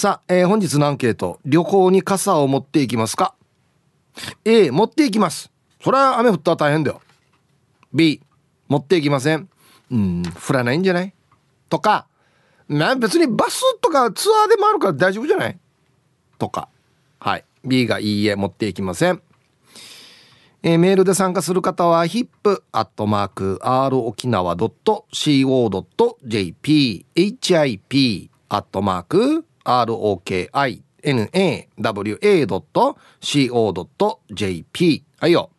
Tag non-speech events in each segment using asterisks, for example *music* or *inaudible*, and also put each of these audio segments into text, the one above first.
さあ、えー、本日のアンケート旅行に傘を持っていきますか？A 持っていきます。それは雨降ったら大変だよ。B 持っていきません。うん降らないんじゃない？とかな別にバスとかツアーでもあるから大丈夫じゃない？とか。はい。B がいいえ持っていきません。えー、メールで参加する方は hip.r 沖 ROKINAWA.co.jp はいよ、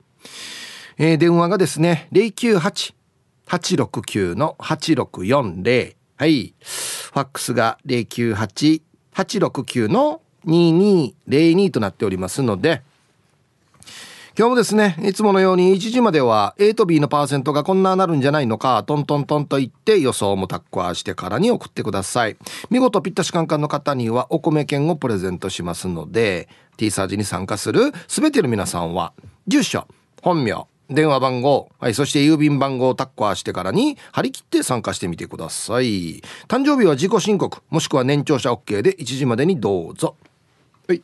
えー、電話がですね098-869-8640はい。ファックスが098-869の2202となっておりますので今日もですね、いつものように1時までは A と B のパーセントがこんななるんじゃないのか、トントントンと言って予想もタッコアしてからに送ってください。見事ぴったしカンカンの方にはお米券をプレゼントしますので、T サージに参加する全ての皆さんは、住所、本名、電話番号、はい、そして郵便番号をタッコアしてからに張り切って参加してみてください。誕生日は自己申告、もしくは年長者 OK で1時までにどうぞ。はい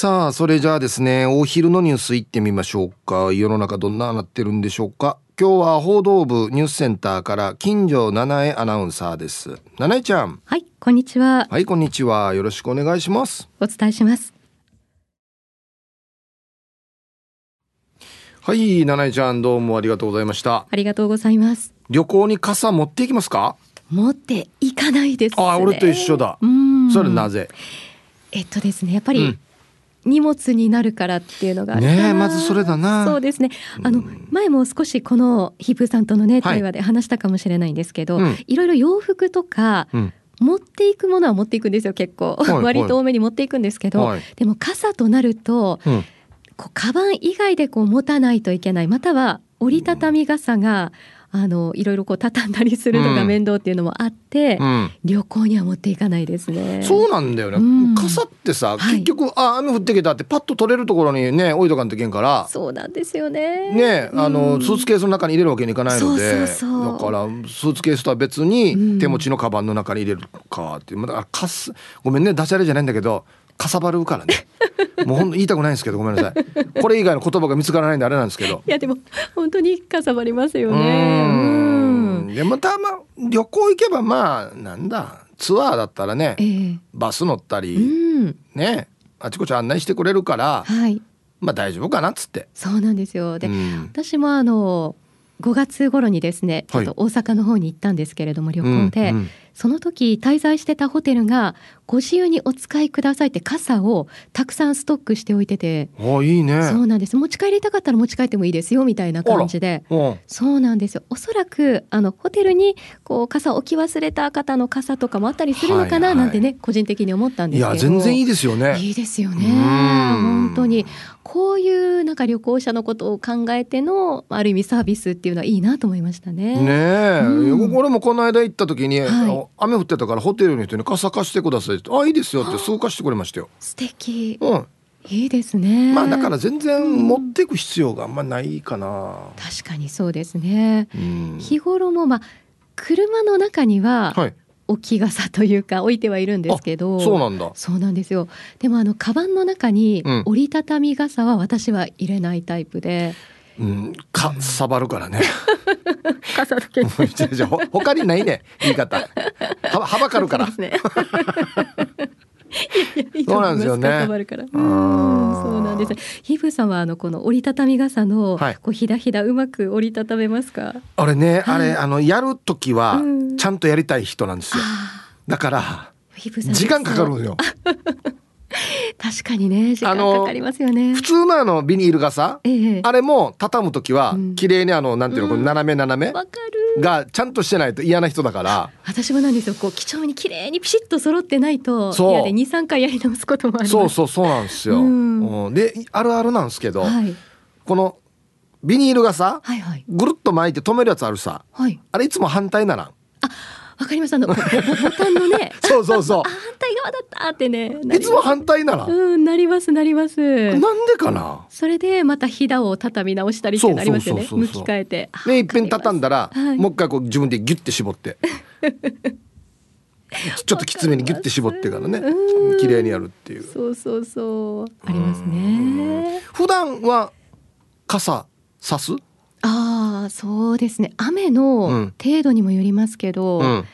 さあそれじゃあですねお昼のニュースいってみましょうか。世の中どんななってるんでしょうか。今日は報道部ニュースセンターから金城七重アナウンサーです。七重ちゃん。はいこんにちは。はいこんにちは。よろしくお願いします。お伝えします。はい七重ちゃんどうもありがとうございました。ありがとうございます。旅行に傘持っていきますか？持っていかないです、ね、あ俺と一緒だ。それなぜ？えっとですねやっぱり、うん荷物になるからっていうのがねまずそれだな。そうですね。あの、前も少しこのヒープさんとのね対話で話したかもしれないんですけど、はい、いろいろ洋服とか、うん。持っていくものは持っていくんですよ結構、はいはい、割と多めに持っていくんですけど、はい、でも傘となると、うん、こうカバン以外でこう持たないといけない。または折りたたみ傘が、うんあのいろいろこう畳んだりするのが面倒っていうのもあって、うん、旅行には持っていかないですね。そうなんだよね。うん、傘ってさ、結局、はい、あ雨降ってきたってパッと取れるところにね置いとかんといけんから。そうなんですよね。ねあの、うん、スーツケースの中に入れるわけにいかないので、だからスーツケースとは別に手持ちのカバンの中に入れるかっていう。だからかすごめんねダジャレじゃないんだけど。かさばるからね。*laughs* もうほん言いたくないんですけどごめんなさい。これ以外の言葉が見つからないんであれなんですけど。いやでも本当にかさばりますよね。うん。でまたまあ旅行行けばまあなんだツアーだったらね、えー、バス乗ったりねあちこち案内してくれるから、はい、まあ大丈夫かなっつって。そうなんですよ。で、私もあの5月頃にですねちょっと大阪の方に行ったんですけれども、はい、旅行で、うんうん、その時滞在してたホテルがご自由にお使いくださいって傘をたくさんストックしておいてて。あいいね。そうなんです。持ち帰りたかったら持ち帰ってもいいですよみたいな感じで。そうなんですよ。おそらくあのホテルにこう傘置き忘れた方の傘とかもあったりするのかななんてね、はいはい、個人的に思ったんですけど。いや全然いいですよね。いいですよね。本当にこういうなんか旅行者のことを考えてのある意味サービスっていうのはいいなと思いましたね。ねえ、うん、俺もこの間行った時に、はい、雨降ってたからホテルの人に傘貸してくださいってあいいですよってすぐ貸してくれましたよ。素敵。うん。いいですね。まあだから全然持っていく必要があんまないかな。うん、確かにそうですね。うん、日頃もまあ車の中には、はい、置き傘というか置いてはいるんですけどそうなんだ。そうなんですよ。でもあのカバンの中に折りたたみ傘は私は入れないタイプで、うん、かさばるからね。*laughs* 傘だけ。*laughs* 他にないね言い方。ははばかるから、ね、そうなんですよね。うん、そうなんです。ヒブさんはあのこの折りたたみ傘のこうひだひだうまく折りたためますか？あれね、あれあのやる時はちゃんとやりたい人なんですよ。だから時間かかるんですよ。*laughs* *laughs* 確かにね時間かかりますよね。普通のあのビニール傘、ええ、あれも畳む時は綺麗にあのなんていうの、うん、斜め斜めがちゃんとしてないと嫌な人だから。私もなんですよこう几帳に綺麗にピシッと揃ってないと嫌で23回やり直すこともあるそうそうそうなんですよ、うん、であるあるなんですけど、はい、このビニール傘、はいはい、ぐるっと巻いて止めるやつあるさ、はい、あれいつも反対ならあわかりますあのボタンのね *laughs* そうそうそう。反対側だったってねいつも反対なら。うんなりますなります。なんでかな？それでまたひだを畳み直したりってなりますよね。向き替えて。ねいっぺん畳んだら、はい、もう一回こう自分でギュッて絞って。*laughs* ちょっときつめにギュッて絞ってからね。綺麗にやるっていう。そうそうそう。ありますね。普段は傘さす？ああそうですね。雨の程度にもよりますけど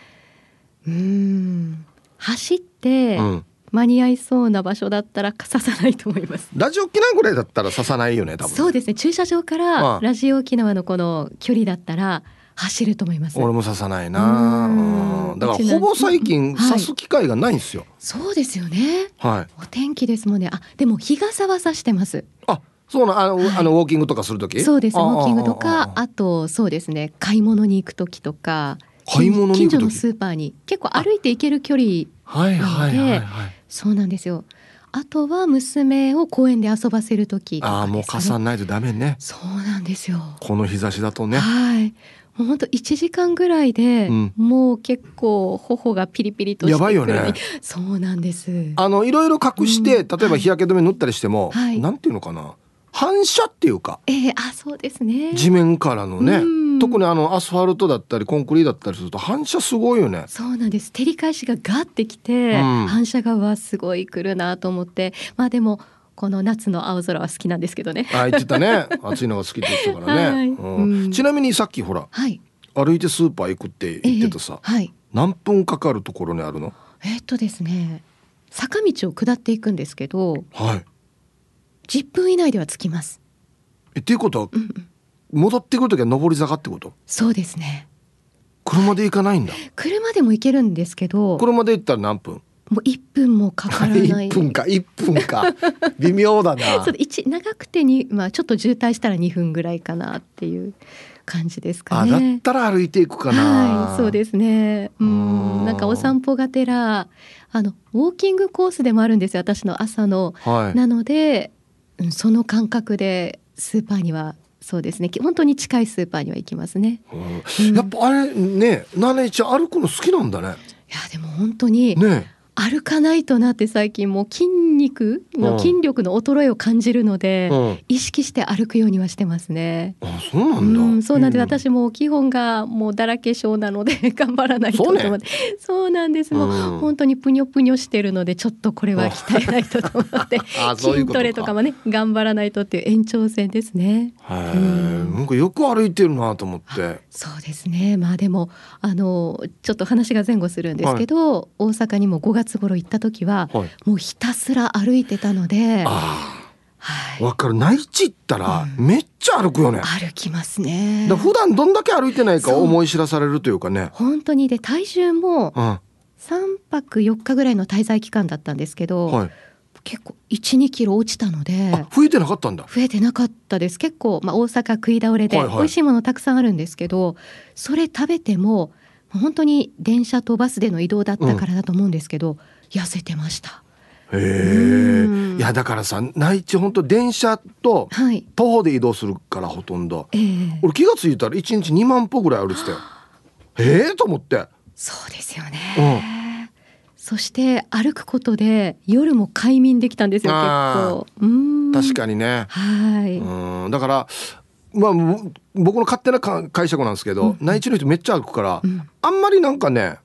うん。走って、うん。間に合いそうな場所だったら刺さないと思います。ラジオ沖縄ぐらいだったら刺さないよね多分。そうですね。駐車場からラジオ沖縄のこの距離だったら走ると思います。俺も刺さないな。だからほぼ最近刺す機会がないんですよ、はい、そうですよね。はい。お天気ですもんね。あでも日傘は差してます。あそうなあの、はい、あのウォーキングとかする時？そうです。ウォーキングとかあとそうですね買い物に行く時とか買い物近所のスーパーに結構歩いて行ける距離なのでそうなんですよ。あとは娘を公園で遊ばせる時、ね、ああもう傘ないとダメね。そうなんですよ。この日差しだとね。はい。もう本当一時間ぐらいで、うん、もう結構頬がピリピリとやばいよね。そうなんです。あのいろいろ隠して、うん、例えば日焼け止め塗ったりしても、はい、なんていうのかな反射っていうか、えー、あそうですね。地面からのね、特にあのアスファルトだったりコンクリだったりすると反射すごいよね。そうなんです。照り返しがガッてきて、うん、反射がわすごいくるなと思って。まあでもこの夏の青空は好きなんですけどね。あ言ってたね。*laughs* 暑いのが好きって言ってたからね。はい。うん、ちなみにさっきほら、はい、歩いてスーパー行くって言ってたさ、えーはい、何分かかるところにあるの？えー、っとですね、坂道を下っていくんですけど、はい、10分以内では着きます。えっていうことは、うんうん、戻ってくる時は上り坂ってこと？そうですね。車で行かないんだ。車でも行けるんですけど車で行ったら何分？もう一分もかからない。1分か。1分か。微妙だな。*laughs* そう一長くてにまあちょっと渋滞したら2分ぐらいかなっていう感じですかね。あだったら歩いていくかな。はいそうですね。うんなんかお散歩がてらあのウォーキングコースでもあるんですよ私の朝の、はい、なので、うん、その感覚でスーパーにはそうですね。本当に近いスーパーには行きますね、うん、やっぱあれねナネちゃん歩くの好きなんだね。いやでも本当に、ね、歩かないとなって最近もう筋肉の筋力の衰えを感じるので、うん、意識して歩くようにはしてますね。あそうなんだ、うん、そうなんで、うん、私も基本がもうだらけ症なので *laughs* 頑張らないとと思ってそう、ね,、なんです。もう本当にぷにょぷにょしてるのでちょっとこれは鍛えないとと思って *laughs* 筋トレとかもね頑張らないとっていう延長線ですね。へえ、なんかよく歩いてるなと思って。そうですね。まあでもあのちょっと話が前後するんですけど、はい、大阪にも5月月頃行った時は、はい、もうひたすら歩いてたので。はい、わかる。内地行ったらめっちゃ歩くよね、うん、歩きますね。普段どんだけ歩いてないか思い知らされるというかね。本当に。で体重も3泊4日ぐらいの滞在期間だったんですけど、はい、結構12キロ落ちたので増えてなかったんだ。増えてなかったです。結構、まあ、大阪食い倒れで美味しいものたくさんあるんですけど、それ食べても本当に電車とバスでの移動だったからだと思うんですけど、うん、痩せてました。へえ。いやだからさ内地本当電車と徒歩で移動するからほとんど、はい、俺気が付いたら一日2万歩ぐらい歩いてたよ。ええと思って。そうですよね。うんそして歩くことで夜も快眠できたんですよ結構。確かにね。はい。うんだからまあ僕の勝手な解釈なんですけど、うん、内地の人めっちゃ歩くから、うん、あんまりなんかね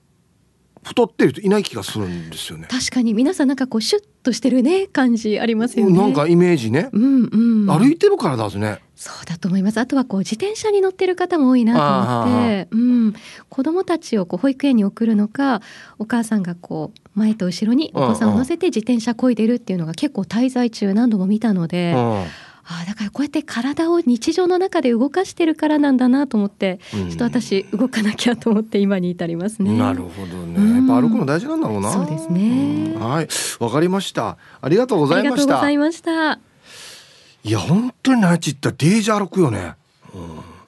太ってる人いない気がするんですよね。確かに。皆さんなんかこうシュッとしてるね感じありますよね。なんかイメージね、うんうん、歩いてるからですね。そうだと思います。あとはこう自転車に乗ってる方も多いなと思って。うん、子供たちをこう保育園に送るのかお母さんがこう前と後ろにお子さんを乗せて自転車こいでるっていうのが結構滞在中何度も見たので、あだからこうやって体を日常の中で動かしてるからなんだなと思って、うん、ちょっと私動かなきゃと思って今に至りますね。なるほどね。やっぱ歩くの大事なんだろうな。そうですね。はい、わかりました。ありがとうございました。ありがとうございました。いや本当に内地行ったらデージ歩くよね。うん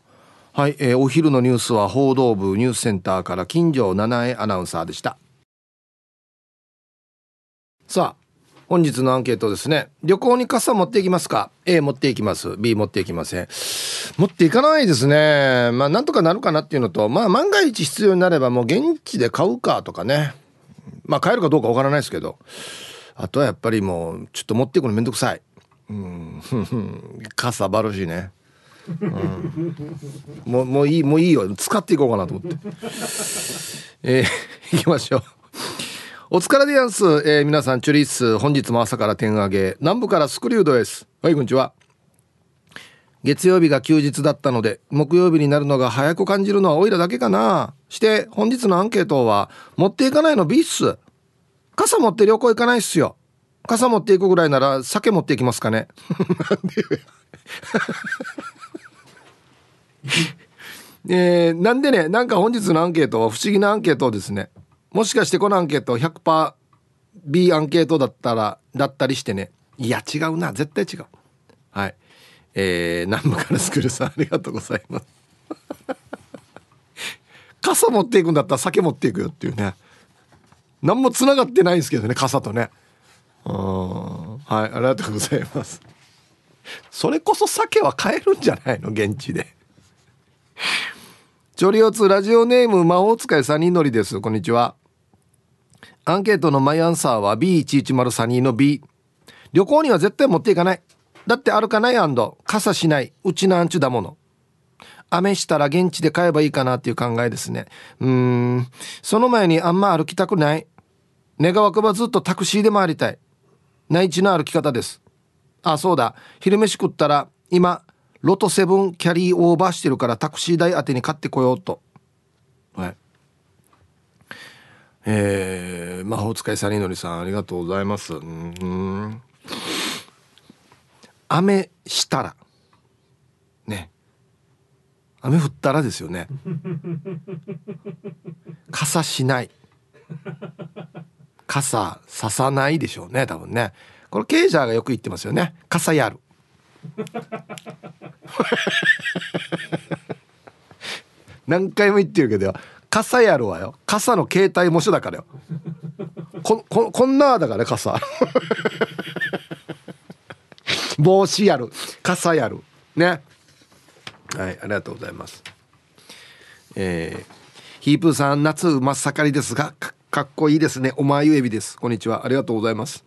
はい、えー、お昼のニュースは報道部ニュースセンターから金城七重アナウンサーでした。さあ本日のアンケートですね。旅行に傘持っていきますか？A 持っていきます。B 持っていきません。持っていかないですね。まあなんとかなるかなっていうのとまあ万が一必要になればもう現地で買うかとかね。まあ買えるかどうかわからないですけど。あとはやっぱりもうちょっと持っていくのめんどくさい。うん。*laughs* 傘バルしね。うん、もうもういいもういいよ。使っていこうかなと思って。えー、いきましょう。お疲れでやんす、えー、皆さんチュリース本日も朝から天上げ。南部からスクリュードです。はいこんにちは。月曜日が休日だったので木曜日になるのが早く感じるのはおいらだけかな。して本日のアンケートは持っていかないの B っす傘持って旅行行かないっすよ。傘持っていくぐらいなら酒持っていきますかね。*laughs* *laughs* えー、なんでね。なんか本日のアンケートは不思議なアンケートですね。もしかしてこのアンケート 100%B アンケートだったらだったりしてね。いや違うな。絶対違う。はい。えー、南部からスクールさんありがとうございます。*laughs* 傘持っていくんだったら酒持っていくよっていうね。何もつながってないんですけどね傘とね。うん。はいありがとうございます。それこそ酒は買えるんじゃないの？現地で。*laughs* チョリオツラジオネーム魔法使いサニーのりです。こんにちは。アンケートのマイアンサーは B110 サニーの B 旅行には絶対持っていかない。だって歩かない傘しない。うちなんちゅだもの。雨したら現地で買えばいいかなっていう考えですね。うーん。その前にあんま歩きたくない。願わくばずっとタクシーで回りたい。内地の歩き方です。あそうだ。昼飯食ったら今ロトセブンキャリーオーバーしてるからタクシー代当てに買ってこようとはいえー、魔法使いサニーのりさんありがとうございます。うん。雨したら。ね。雨降ったらですよね。*laughs* 傘しない。傘ささないでしょうね多分ね。これケイジャーがよく言ってますよね。傘やる。*laughs* 何回も言ってるけど傘やるわよ。傘の携帯模写だからよ。こ *laughs* ここんなだからね傘。*laughs* 帽子やる。傘やる。ね。はいありがとうございます。えー、ヒープーさん夏真っ盛りですがかっこいいですね。おまゆえびです。こんにちは。ありがとうございます。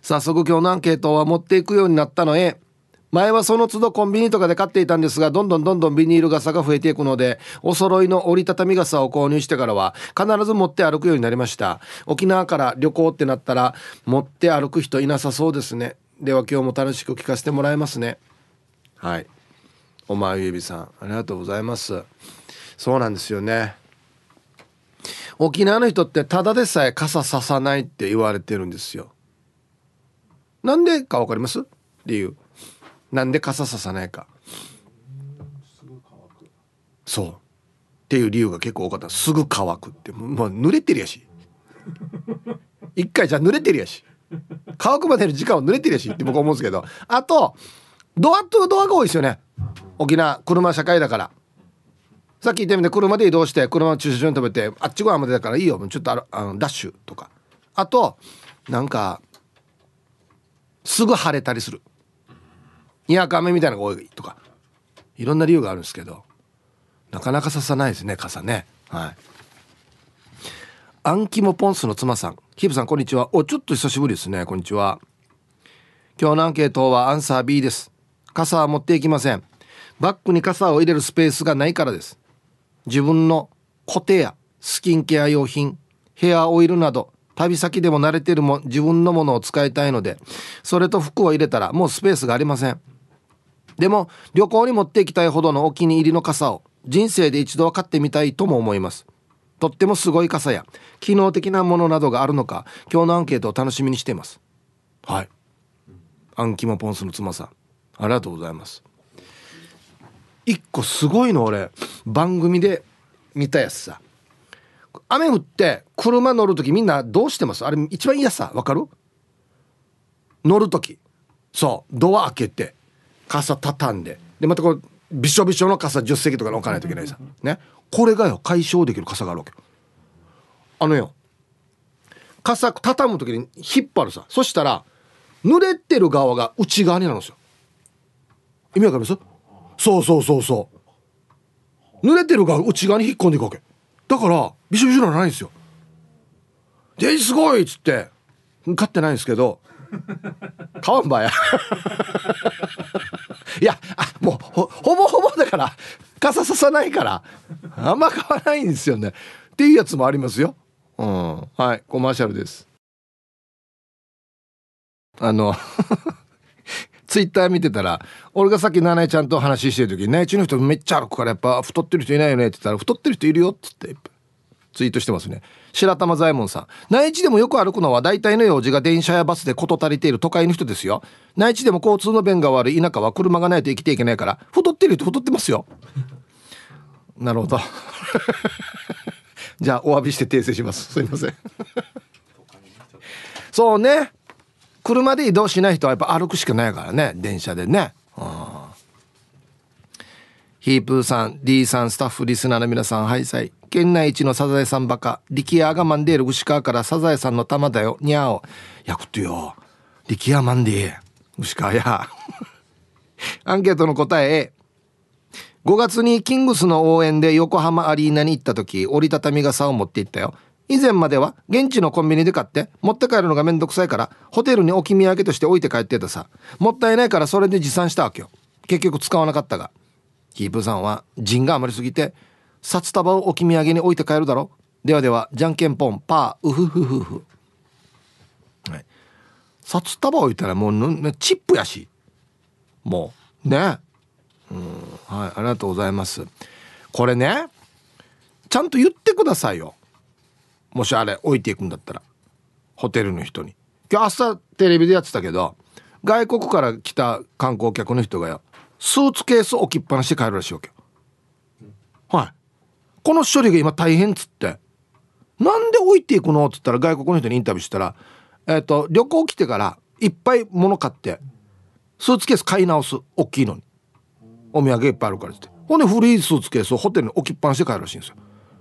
早速今日のアンケートは持っていくようになったのへ。前はその都度コンビニとかで買っていたんですがどんどんどんどんビニール傘が増えていくのでお揃いの折りたたみ傘を購入してからは必ず持って歩くようになりました。沖縄から旅行ってなったら持って歩く人いなさそうですね。では今日も楽しく聞かせてもらいますね。はい。おまゆびさんありがとうございます。そうなんですよね。沖縄の人ってただでさえ傘ささないって言われてるんですよ。なんでかわかります？理由。なんで傘ささないか。そう。っていう理由が結構多かった。すぐ乾くって。もう濡れてるやし。一回じゃ濡れてるやし。乾くまでの時間は濡れてるやしって僕は思うんですけど。あとドアとドアが多いですよね。沖縄車社会だから。さっき言ったみたいに車で移動して車の駐車場に止めてあっち側までだからいいよ。ちょっとああのダッシュとか。あとなんかすぐ晴れたりする。にわか雨みたいなのが多いとかいろんな理由があるんですけどなかなかささないですね傘ね。はい。アンキモポンスの妻さん。キープさんこんにちは。おちょっと久しぶりですね。こんにちは。今日のアンケートはアンサー B です。傘は持っていきません。バッグに傘を入れるスペースがないからです。自分のコテやスキンケア用品ヘアオイルなど旅先でも慣れてるも自分のものを使いたいのでそれと服を入れたらもうスペースがありません。でも旅行に持っていきたいほどのお気に入りの傘を人生で一度は買ってみたいとも思います。とってもすごい傘や機能的なものなどがあるのか今日のアンケートを楽しみにしています。はい。アンキモポンスの妻さんありがとうございます。一個すごいの俺番組で見たやつさ。雨降って車乗る時みんなどうしてます？あれ一番嫌さわかる？乗る時。そうドア開けて。傘畳んで。でまたこうびしょびしょの傘10席とかに置かないといけないさ。ね。これがよ解消できる傘があるわけあのよ傘畳む時に引っ張るさ。そしたら濡れてる側が内側になるんですよ。意味わかります？そうそうそうそう。濡れてる側内側に引っ込んでいくわけ。だからびしょびしょならないんですよですごいっつって。買ってないんですけど。買わんばやいやあもうほぼほぼだから傘ささないからあんま買わないんですよね。っていうやつもありますよ。うん。はいコマーシャルです。あの *laughs* ツイッター見てたら俺がさっき七重ちゃんと話してる時内地の人めっちゃ歩くからやっぱ太ってる人いないよねって言ったら太ってる人いるよっつってツイートしてますね。白玉左衛門さん。内地でもよく歩くのは大体の用事が電車やバスで事足りている都会の人ですよ。内地でも交通の便が悪い。田舎は車がないと生きていけないから。太ってる人太ってますよ。*laughs* なるほど。*laughs* じゃあお詫びして訂正します。すいません。*laughs* そうね。車で移動しない人はやっぱ歩くしかないからね。電車でね。うん。ヒープーさん D さんスタッフリスナーの皆さんハイサイ県内一のサザエさんバカ力也がマンデール。牛川からサザエさんの玉だよ。にゃおやくとよ。力也マンデー。牛川や。*laughs* アンケートの答え。5月にキングスの応援で横浜アリーナに行った時折りたたみ傘を持って行ったよ。以前までは現地のコンビニで買って持って帰るのがめんどくさいからホテルに置き土産として置いて帰ってたさ。もったいないからそれで持参したわけよ。結局使わなかったが。キープさんは陣が余りすぎて札束を置き土産に置いて帰るだろではではじゃんけんぽんパーウフフフフ。はい。札束置いたらもうチップやし。もう。ね。うん。はいありがとうございます。これねちゃんと言ってくださいよ。もしあれ置いていくんだったら。ホテルの人に。今日朝テレビでやってたけど外国から来た観光客の人がよスーツケース置きっぱなしで帰るらしいわけはい。この処理が今大変っつって。なんで置いていくの？っつったら外国の人にインタビューしたらえっ、ー、と旅行来てからいっぱい物買ってスーツケース買い直す大きいのに。お土産いっぱいあるからっつって。ほんで古いスーツケースをホテルに置きっぱなしで帰るらしいんですよ。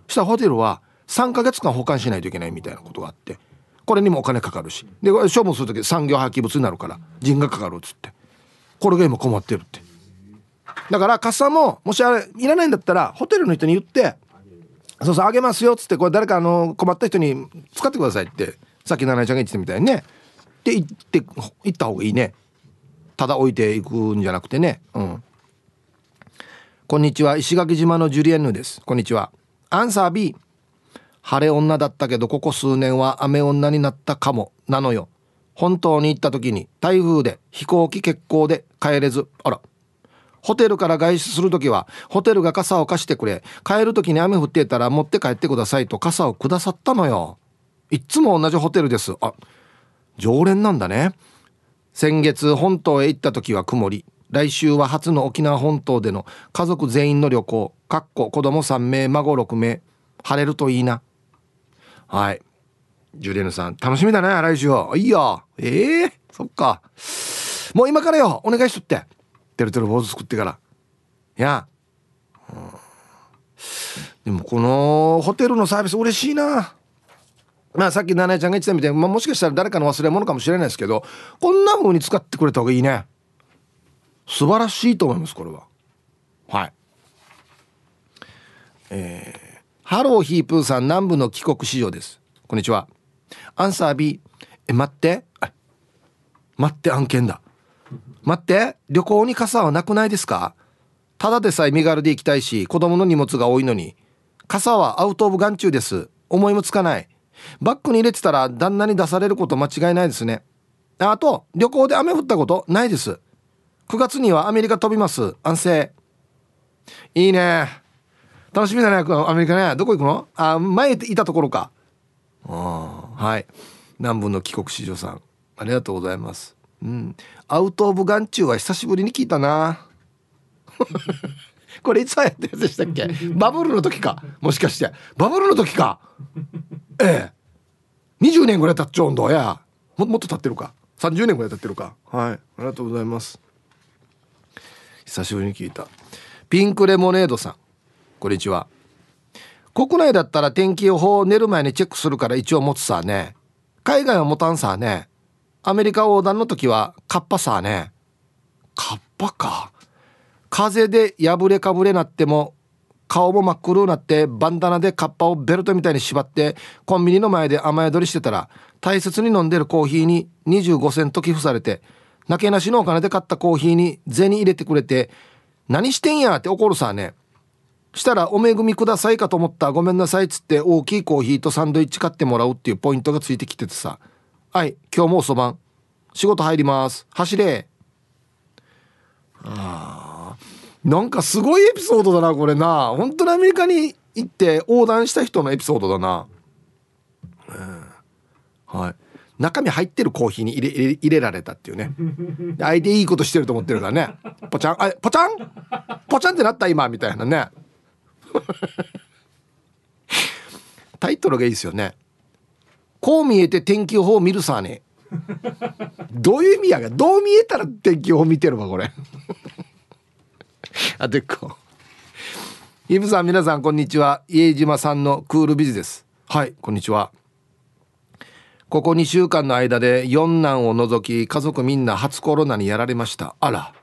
したらホテルは3ヶ月間保管しないといけないみたいなことがあってこれにもお金かかるし。で処分する時産業廃棄物になるから人がかかるっつって。これが今困ってるって。だから傘ももしあれいらないんだったらホテルの人に言ってそうそうあげますよっつってこれ誰かあの困った人に使ってくださいってさっき奈々ちゃんが言ってたみたいにね。で行って行った方がいいね。ただ置いていくんじゃなくてね。うん。こんにちは。石垣島のジュリエンヌです。こんにちは。アンサー B 晴れ女だったけどここ数年は雨女になったかも。なのよ。本当に行った時に台風で飛行機欠航で帰れず。あら。ホテルから外出する時はホテルが傘を貸してくれ。帰る時に雨降っていたら持って帰ってくださいと傘をくださったのよ。いっつも同じホテルです。あ常連なんだね。先月本島へ行った時は曇り。来週は初の沖縄本島での家族全員の旅行。かっこ子供3名孫6名。晴れるといいな。はい。ジュリエヌさん楽しみだね来週。いいよ。ええー、そっか。もう今からよ。お願いしとって。てるてる坊主作ってから。いや、うん、でもこのホテルのサービス嬉しいな。まあさっき七重ちゃんが言ってたみたいに、まあ、もしかしたら誰かの忘れ物かもしれないですけどこんな風に使ってくれた方がいいね。素晴らしいと思いますこれは。はい。えー、ハローヒープーさん南部の帰国子女です。こんにちは。アンサー B え待って。待って案件だ。待って旅行に傘はなくないですか？ただでさえ身軽で行きたいし子供の荷物が多いのに傘はアウトオブ眼中です。思いもつかない。バッグに入れてたら旦那に出されること間違いないですね。あと旅行で雨降ったことないです。9月にはアメリカ飛びます。安静。いいね。楽しみだねアメリカね。どこ行くの？あ前いたところか。あはい。南部の帰国子女さん。ありがとうございます。うん。アウト・オブ・眼中は久しぶりに聞いたな。*laughs* これいつ流行ったやつでしたっけ？*laughs* バブルの時か。もしかして。バブルの時か。ええ。20年ぐらい経っちゃうんだや。ももっと経ってるか。30年ぐらい経ってるか。はい。ありがとうございます。久しぶりに聞いた。ピンクレモネードさん。こんにちは。国内だったら天気予報を寝る前にチェックするから一応持つさね。海外は持たんさねアメリカ横断の時はカッパさね。カッパか。風で破れかぶれなっても顔も真っ黒になってバンダナでカッパをベルトみたいに縛ってコンビニの前で雨宿りしてたら大切に飲んでるコーヒーに25セント寄付されてなけなしのお金で買ったコーヒーに銭入れてくれて何してんやって怒るさね。したらお恵みくださいかと思ったごめんなさいっつって大きいコーヒーとサンドイッチ買ってもらうっていうポイントがついてきててさはい今日も遅番。仕事入ります。走れ。あなんかすごいエピソードだなこれな。本当にアメリカに行って横断した人のエピソードだな、うん、はい。中身入ってるコーヒーに入れ入れられたっていうね。相手いいことしてると思ってるからね。ポチャン。あポチャン？ポチャンってなった今みたいなね。タイトルがいいですよね。こう見えて天気予報を見るさね。どういう意味やがどう見えたら天気予報見てるわこれ。*laughs* あでっこイブさん皆さんこんにちは。家島さんのクールビズです。はい。こんにちは。ここ2週間の間で四男を除き家族みんな初コロナにやられました。あら。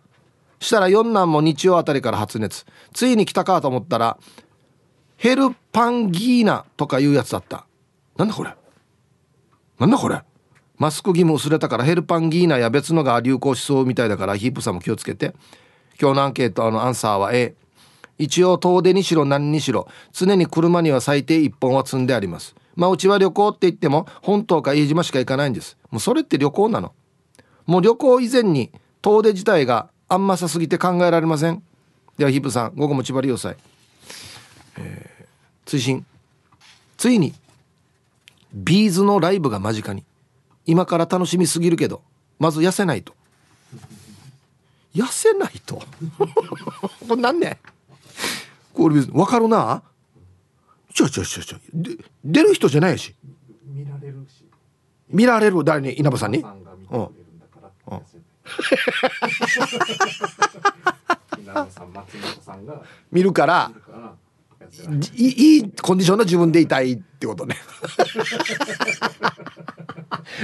したら四男も日曜あたりから発熱。ついに来たかと思ったらヘルパンギーナとかいうやつだった。なんだこれなんだこれ？マスク義務薄れたからヘルパンギーナや別のが流行しそうみたいだからヒープさんも気をつけて。今日のアンケートのアンサーは A 一応遠出にしろ何にしろ常に車には最低1本は積んであります。まあうちは旅行って言っても本島か飯島しか行かないんです。もうそれって旅行なの？もう旅行以前に遠出自体があんまさすぎて考えられません？ではヒープさん午後も千葉利用祭、えー、追伸。ついにビーズのライブが間近に。今から楽しみすぎるけどまず痩せないと。痩せないと？*laughs* これ何ねこれ分かるな？ちょちょちょちょで出る人じゃないし。見られるし。見られる？誰に？稲葉さんに？うん、見るからいいいコンディションの自分でいたいってことね。*laughs*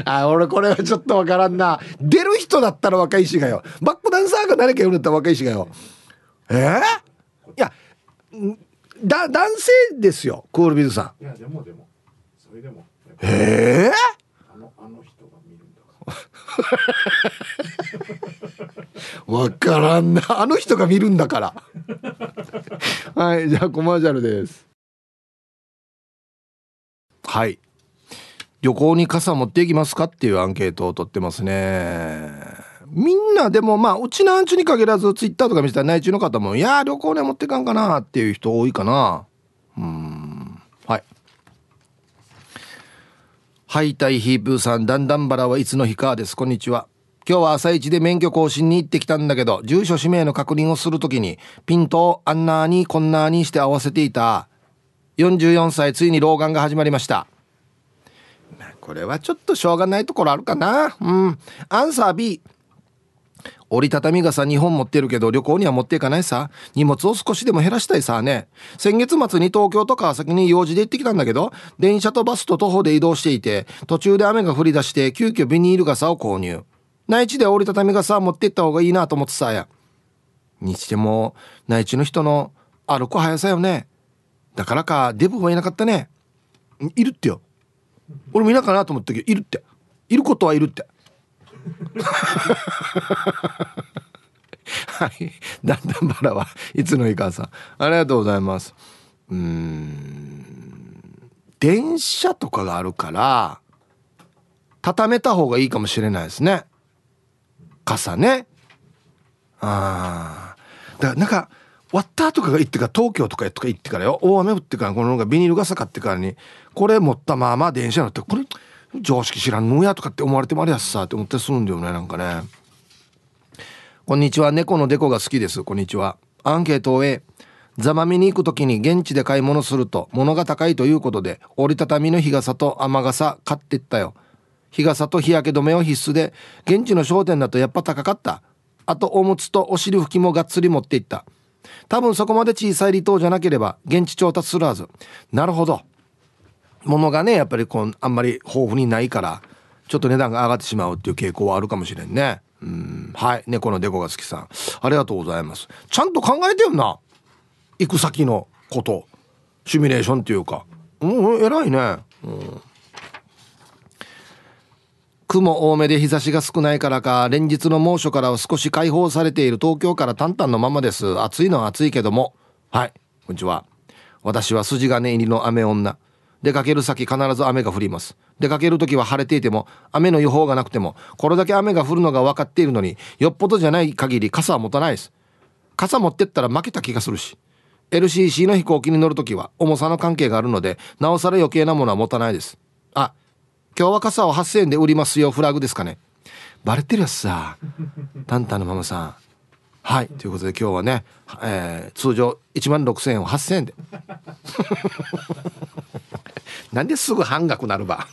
あ俺これはちょっとわからんな。出る人だったら若いしがよ。バックダンサーが誰か言うんだったら若いしがよ。えー、いやだ男性ですよクールビズさん。いやでもでも。それでも。ええー、あのあの人が見るんだから *laughs* わからんな。あの人が見るんだから。はいじゃあコマーシャルです。はい。旅行に傘持っていきますかっていうアンケートを取ってますね。みんなでもまあうちなんちゅに限らずツイッターとか見てたら内地の方もいや旅行ね持っていかんかなっていう人多いかな。うんはいハイタイヒープーさんだんだんバラはいつの日かです。こんにちは。今日は朝一で免許更新に行ってきたんだけど住所氏名の確認をするときにピントをあんなにこんなにして合わせていた。44歳ついに老眼が始まりました。これはちょっとしょうがないところあるかな。うん。アンサー B 折りたたみ傘2本持ってるけど旅行には持っていかないさ。荷物を少しでも減らしたいさね。先月末に東京と川崎に用事で行ってきたんだけど電車とバスと徒歩で移動していて途中で雨が降り出して急遽ビニール傘を購入。内地で折りたたみ傘持って行った方がいいなと思ってさや。にしても内地の人の歩く速さよね。だからかデブはいなかったね。いるってよ。俺もいなかなと思ったけどいるって。いることはいるって。*laughs* はい。だんだんバラはいつのいかさん。ありがとうございます。うん。電車とかがあるから、畳めた方がいいかもしれないですね。傘ね。ああ。だからなんか、ワッターとかが行ってから東京とかとか行ってからよ大雨降ってからこのビニール傘買ってからにこれ持ったまま電車乗ってこれ常識知らんのやとかって思われてもありやすさって思ってするんだよねなんかね。こんにちは。猫のデコが好きです。こんにちは。アンケートを終えザマミに行く時に現地で買い物すると物が高いということで折りたたみの日傘と雨傘買ってったよ。日傘と日焼け止めは必須で現地の商店だとやっぱ高かった。あとおむつとお尻拭きもがっつり持っていった。多分そこまで小さい離島じゃなければ現地調達するはず。なるほど。ものがねやっぱりこうあんまり豊富にないからちょっと値段が上がってしまうっていう傾向はあるかもしれんね。うん。はい。猫のデコが好きさん。ありがとうございます。ちゃんと考えてよな。行く先のこと。シミュレーションっていうか。うん偉いね。うん。雲多めで日差しが少ないからか連日の猛暑からは少し解放されている。東京からタンタンのままです。暑いのは暑いけども。はい。こんにちは。私は筋金入りの雨女。出かける先必ず雨が降ります。出かける時は晴れていても雨の予報がなくてもこれだけ雨が降るのが分かっているのによっぽどじゃない限り傘は持たないです。傘持ってったら負けた気がするし。LCC の飛行機に乗る時は重さの関係があるのでなおさら余計なものは持たないです。あ今日は傘を8000円で売りますよフラグですかね。バレてるやつさ。タンタンのママさん。はい。ということで今日はね、えー、通常1万6000円を8000円で。なんですぐ半額なるば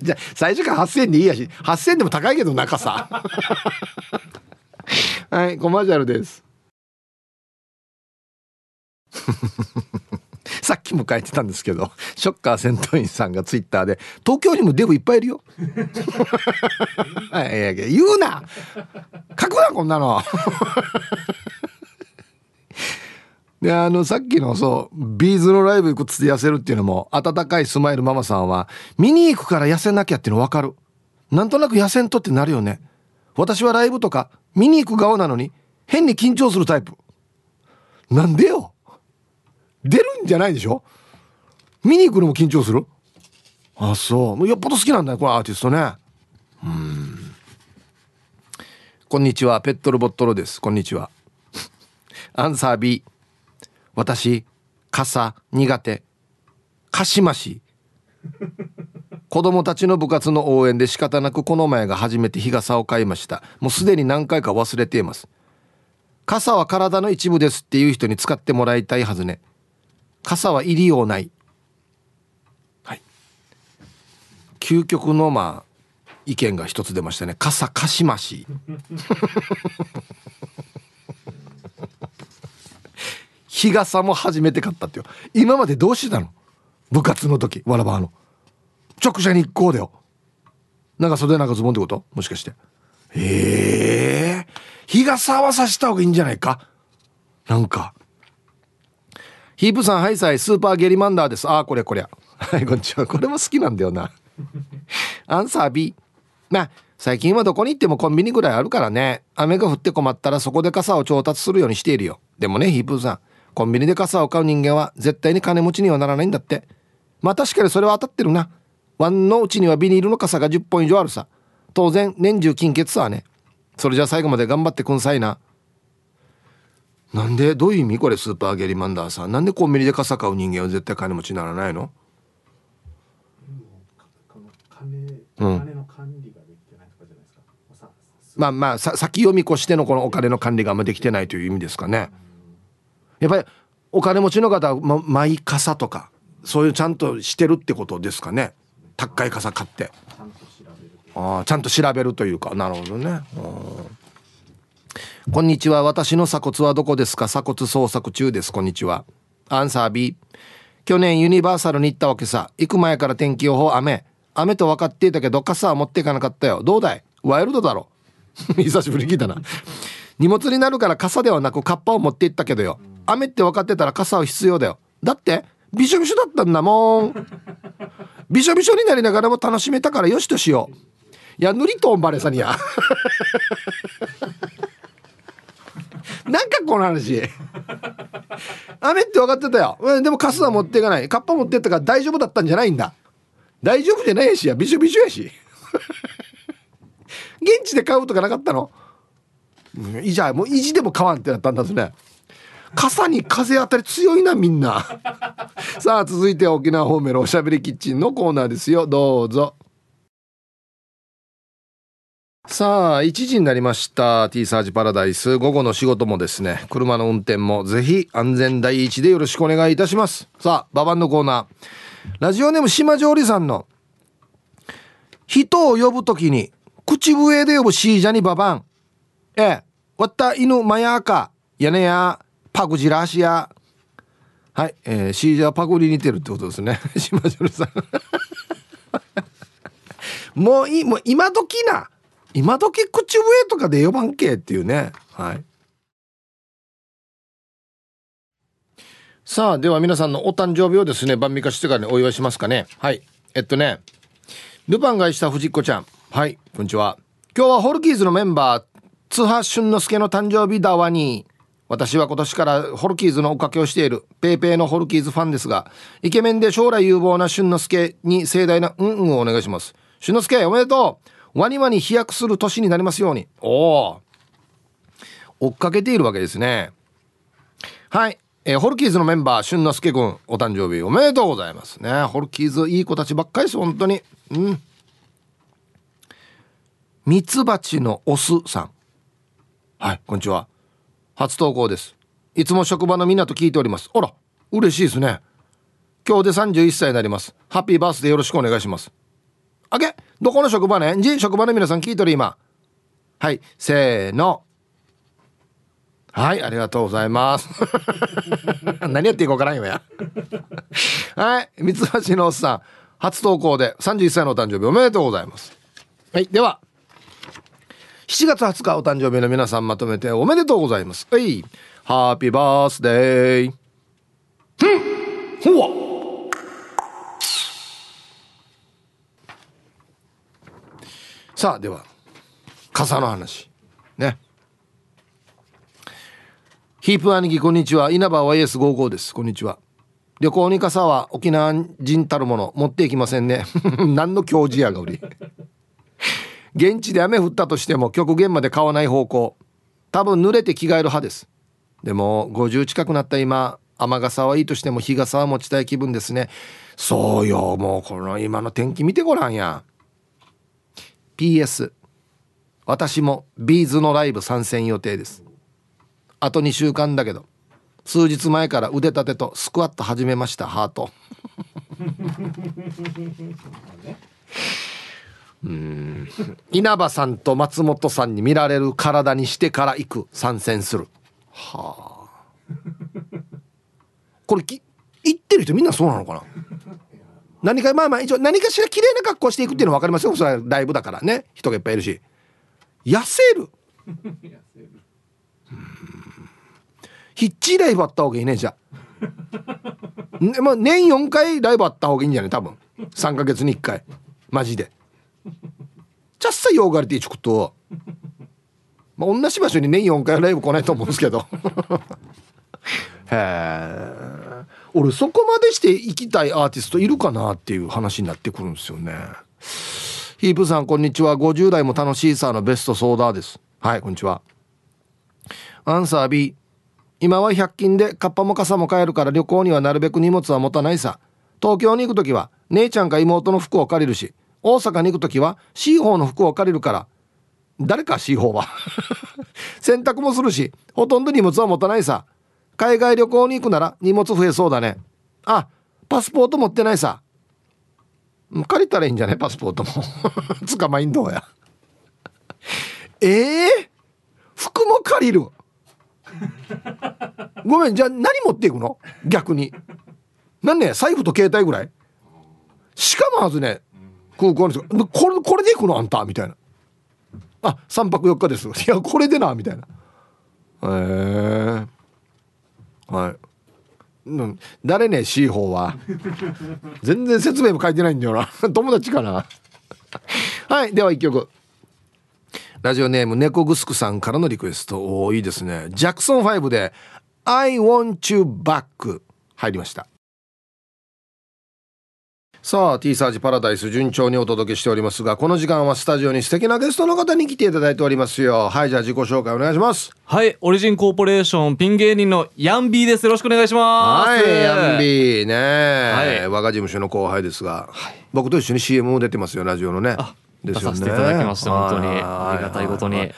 じゃ最初から8000円でいいやし8000円でも高いけど中さはいコマーシャルですさっきも書いてたんですけどショッカー戦闘員さんがツイッターで「東京にもデブいっぱいいるよ」いやいや言うな書くなこんなのであのさっきのそうビーズのライブ行くつって痩せるっていうのも温かいスマイルママさんは見に行くから痩せなきゃっていうの分かる。なんとなく痩せんとってなるよね。私はライブとか見に行く側なのに変に緊張するタイプ。なんでよ。出るんじゃないでしょ。見に行くのも緊張する。あそうもう。よっぽど好きなんだよこのアーティストね。うん。こんにちは。ペットルボットロです。こんにちは。アンサー B 私傘苦手。かしまし。子供たちの部活の応援で仕方なくこの前が初めて日傘を買いました。もうすでに何回か忘れています。傘は体の一部ですっていう人に使ってもらいたいはずね。傘は入りようない。はい。究極のまあ意見が一つ出ましたね。傘貸しまし。日傘も初めて買ったってよ今までどうしてたの？部活の時わらばの直射日光だよ長袖長ズボンってこと？もしかしてええ、日傘はさした方がいいんじゃないか？なんかヒープさん、ハイサイ、スーパーゲリマンダーです。ああ、これこれ。はい、こんにちは。これも好きなんだよな。アンサー B。まあ、最近はどこに行ってもコンビニぐらいあるからね。雨が降って困ったらそこで傘を調達するようにしているよ。でもね、ヒープさん。コンビニで傘を買う人間は絶対に金持ちにはならないんだって。まあ確かにそれは当たってるな。ワンのうちにはビニールの傘が10本以上あるさ。当然、年中金欠さね。それじゃ最後まで頑張ってくんさいな。なんでどういう意味これスーパーゲリマンダーさんなんでコンビニで傘買う人間は絶対金持ちにならないの？うん、まあまあ先読み越してのこのお金の管理があんまできてないという意味ですかねやっぱりお金持ちの方はマイ傘とかそういうちゃんとしてるってことですかね高い傘買ってああちゃんと調べるというかなるほどねこんにちは。私の鎖骨はどこですか？鎖骨捜索中です。こんにちは。アンサー B。去年ユニバーサルに行ったわけさ。行く前から天気予報雨。雨と分かっていたけど傘は持っていかなかったよ。どうだい？ワイルドだろ。*laughs* 久しぶりに聞いたな。荷物になるから傘ではなくカッパを持って行ったけどよ。雨って分かってたら傘は必要だよ。だってびしょびしょだったんだもん。びしょびしょになりながらも楽しめたからよしとしよう。いや、塗りとんばれさにや。*laughs* なんかこの話雨って分かってたようんでもカスは持っていかないカッパ持ってったから大丈夫だったんじゃないんだ大丈夫じゃないしやびしょびしょやし *laughs* 現地で買うとかなかったの？いいじゃもう意地でも買わんってなったんですね傘に風当たり強いなみんな。*laughs* さあ続いて沖縄方面のおしゃべりキッチンのコーナーですよ。どうぞ。さあ1時になりました。T サージパラダイス。午後の仕事もですね。車の運転もぜひ安全第一でよろしくお願いいたします。さあババンのコーナー。ラジオネーム島上里さんの人を呼ぶときに口笛で呼ぶシージャにババンええ。わった犬マヤーカ屋根やパグジラシやはい、えー、シージャパグに似てるってことですね。*laughs* 島上里さん。*laughs* もういもう今時な。今時口笛とかで呼ばんけっていうね。はい。さあでは皆さんのお誕生日をですね晩御飯してからねお祝いしますかね。はい。えっとね。ルパンがした藤子ちゃん。はい。こんにちは。今日はホルキーズのメンバー津波俊之介の誕生日だわに。私は今年からホルキーズのおかけをしている。ペイペイのホルキーズファンですがイケメンで将来有望な俊之介に盛大なうんうんをお願いします。俊之介おめでとう。ワニワニ飛躍する年になりますように。おお追っかけているわけですね。はい、えー、ホルキーズのメンバー俊之介君お誕生日おめでとうございますね。ホルキーズいい子たちばっかりです本当に。うん。ミツバチのオスさんはいこんにちは。初投稿です。いつも職場のみんなと聞いております。あら嬉しいですね。今日で31歳になります。ハッピーバースデーよろしくお願いします。あけどこの職場ね？じ職場の皆さん聞いてる今。はいせーの。はいありがとうございます。*laughs* 何やっていこうかな今や。はい三橋のおっさん。初投稿で31歳のお誕生日おめでとうございます。はいでは。7月20日お誕生日の皆さんまとめておめでとうございます。はい。ハッピーバースデー。ふんほわさあ、では、傘の話。ね。ヒープ兄貴、こんにちは。稲葉 YS55 です。こんにちは。旅行に傘は沖縄人たるもの持っていきませんね。*laughs* 何の教授やが売り。現地で雨降ったとしても極限まで買わない方向。多分濡れて着替える派です。でも50近くなった今雨傘はいいとしても日傘は持ちたい気分ですね。そうよもうこの今の天気見てごらんや。PS 私もビーズのライブ参戦予定です。あと2週間だけど数日前から腕立てとスクワット始めましたハート。うん。稲葉さんと松本さんに見られる体にしてから行く。参戦する。はあ。これき行ってる人みんなそうなのかな？何かまあまあ一応何かしら綺麗な格好していくっていうの分かりますよ。それはライブだからね。人がいっぱいいるし。痩せる。ヒッチーライブあった方がいいねじゃあ、まあ、年4回ライブあった方がいいんじゃない？多分。3か月に1回。マジで。ちゃっさヨーガリティチョクと、まあ、同じ場所に年4回ライブ来ないと思うんですけど。へえ俺そこまでして行きたいアーティストいるかなっていう話になってくるんですよね。ヒープさんこんにちは。50代も楽しいさのベストソーダーです。はいこんにちは。アンサー B 今は100均でカッパも傘も買えるから旅行にはなるべく荷物は持たないさ。東京に行く時は姉ちゃんか妹の服を借りるし大阪に行く時は C 法の服を借りるから。誰か C 法は。*laughs* 洗濯もするしほとんど荷物は持たないさ。海外旅行に行くなら荷物増えそうだね。あパスポート持ってないさ。借りたらいいんじゃない？パスポートも。*laughs* 捕まいんどうや。え *laughs* えー、服も借りる。ごめんじゃあ何持っていくの？逆に。なんね財布と携帯ぐらい。しかもはずね空港にこれこれで行くの？あんたみたいな。あ3泊4日です。*laughs* いやこれでなみたいな。へえはい。誰ね C 法は。全然説明も書いてないんだよな。*laughs* 友達かな？*laughs* はいでは1曲。ラジオネーム猫グスクさんからのリクエスト。おおいいですね。ジャクソン5で「I want you back」入りました。さあ T サージパラダイス順調にお届けしておりますがこの時間はスタジオに素敵なゲストの方に来ていただいておりますよ。はいじゃあ自己紹介お願いします。はいオリジンコーポレーションピン芸人のヤンビーです。よろしくお願いします。はいヤンビー。ね、はい、我が事務所の後輩ですが、はい、僕と一緒に CM も出てますよラジオのね。ですよね。させていただきました本当にありがたいことに。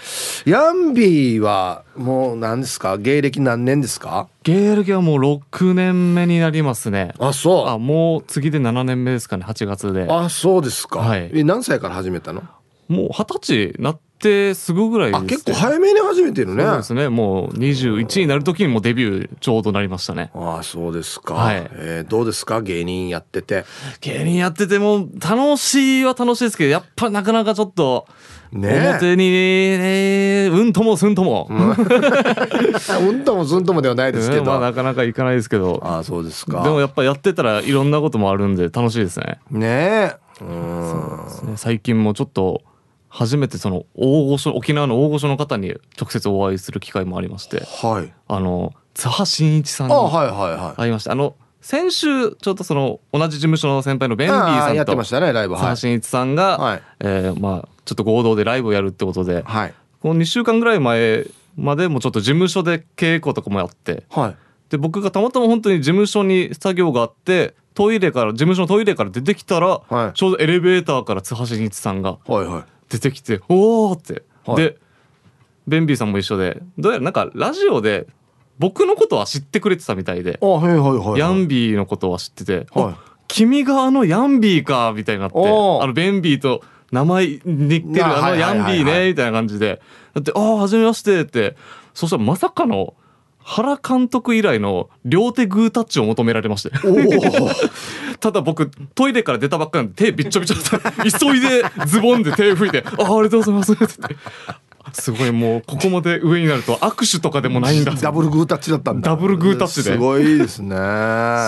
ヤンビーはもう何ですか？芸歴何年ですか？芸歴はもう六年目になりますね。あそう。あもう次で七年目ですかね八月で。あそうですか。はい。え何歳から始めたの？もう二十歳なってすぐぐらい、ね、あ結構早めに始めてるね。そうですね。もう21になる時にもデビューちょうどなりましたね。ああそうですか、はい、えー、どうですか？芸人やってて。芸人やってても楽しいは楽しいですけどやっぱなかなかちょっとね、表に、ね、うんともすんとも、うん、*laughs* うんともすんともではないですけど、まあ、なかなかいかないですけど。あそうですか。でもやっぱやってたらいろんなこともあるんで楽しいですね。ねうん。そうですね。最近もちょっと初めてその大御所沖縄の大御所の方に直接お会いする機会もありまして。はい。あの津波真一さんにあはいはいはい。会いましたあの先週ちょっとその同じ事務所の先輩のベンビーあさんとーやってましたねライブ。はい。津波真一さんが、はい。えーまあちょっと合同でライブをやるってことではい。この2週間ぐらい前までもちょっと事務所で稽古とかもやってはい。で僕がたまたま本当に事務所に作業があってトイレから事務所のトイレから出てきたら、はい。ちょうどエレベーターから津波真一さんがはいはい出てきて「おお!」って、はい。でベンビーさんも一緒で。どうやらなんかラジオで僕のことは知ってくれてたみたいで、ヤンビーのことは知ってて「はい。あ君があのヤンビーか」みたいになってあのベンビーと名前似てるああのヤンビーねみたいな感じで。だって「ああはじめまして」って。そしたらまさかの原監督以来の両手グータッチを求められまして。*laughs* ただ僕トイレから出たばっかなんで手びっちょびちょだった。急いでズボンで手拭いて「ああありがとうございます」すごいもうここまで上になると握手とかでもないんだ。ダブルグータッチだったんだ。ダブルグータッチで。すごいですね。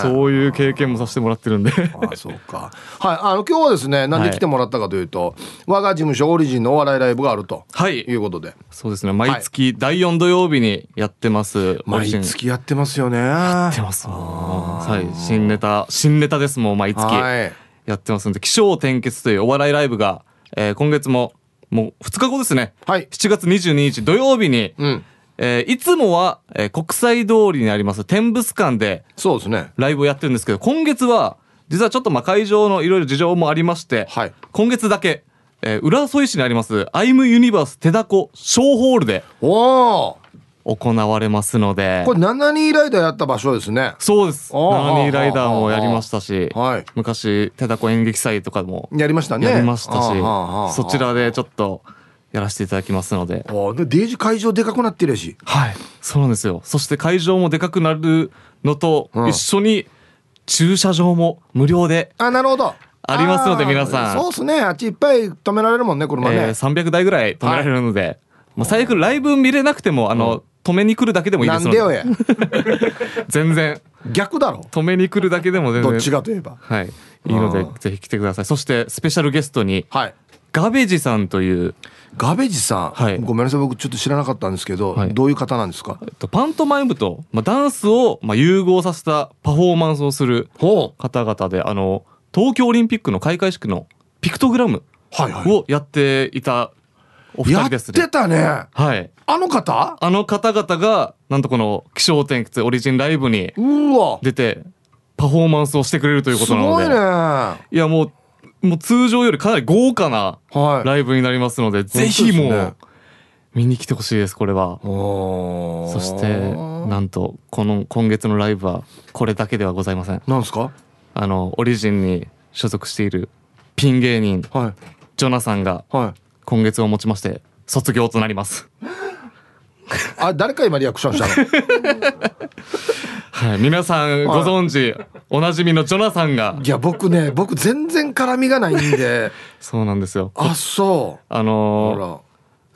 そういう経験もさせてもらってるんで。あそうか。はいあの今日はですねなんで来てもらったかというと、我が事務所オリジンのお笑いライブがあると。はい。いうことで。そうですね。毎月第4土曜日にやってます、オリジン毎月やってますよね。やってますはい。新ネタ新ネタですもう毎月はい。やってますんで起承転結というお笑いライブが、えー今月ももう2日後ですね。はい。7月22日土曜日に、うん。えーいつもは、えー国際通りにあります天物館でそうですね。ライブをやってるんですけど今月は実はちょっとまあ会場のいろいろ事情もありまして、はい。今月だけ、えー浦添市にありますアイムユニバース手だこショーホールでおお行われますので。これ7人ライダーやった場所ですね。そうです。あー。7人ライダーもやりましたし、はい。昔手だこ演劇祭とかもやりましたね。やりましたし、そちらでちょっとやらせていただきますので。あーでデージ会場でかくなってるしはい。そうなんですよ。そして会場もでかくなるのとうん。一緒に駐車場も無料で、あなるほど。ありますので皆さん。そうですね。あっちいっぱい止められるもんね車ね、えー300台ぐらい止められるので、まあ、最悪ライブ見れなくてもあの、止めに来るだけでもいいです。なんでよや *laughs* 全然。逆だろ。止めに来るだけでも全然。どっちかといえばはい。いいのでぜひ来てください。そしてスペシャルゲストにはい。ガベジさんという。ガベジさん、はい。ごめんなさい。僕ちょっと知らなかったんですけど、はい。どういう方なんですか？えっとパントマイムと、まあ、ダンスを、まあ、融合させたパフォーマンスをするほ方々であの東京オリンピックの開会式のピクトグラムをやっていたお二やっ人ですね。てたね。はい。あの方？あの方々がなんとこの気象転結オリジンライブにうわ。出てパフォーマンスをしてくれるというこすとなので、ごいね。はいやもうもう通常よりかなり豪華ない。ライブになりますので、ぜひもう見に来てほしいですこれは。そしてなんとこの今月のライブはこれだけではございません。なんですか？あのオリジンに所属しているピン芸人はい。ジョナさんがはい今月をもちまして卒業となります。あ誰か今リアクションしたの？*laughs* はい、皆さんご存知、おなじみのジョナさんが。いや僕ね僕全然絡みがないんで。*laughs* そうなんですよ。あそう。あほのーら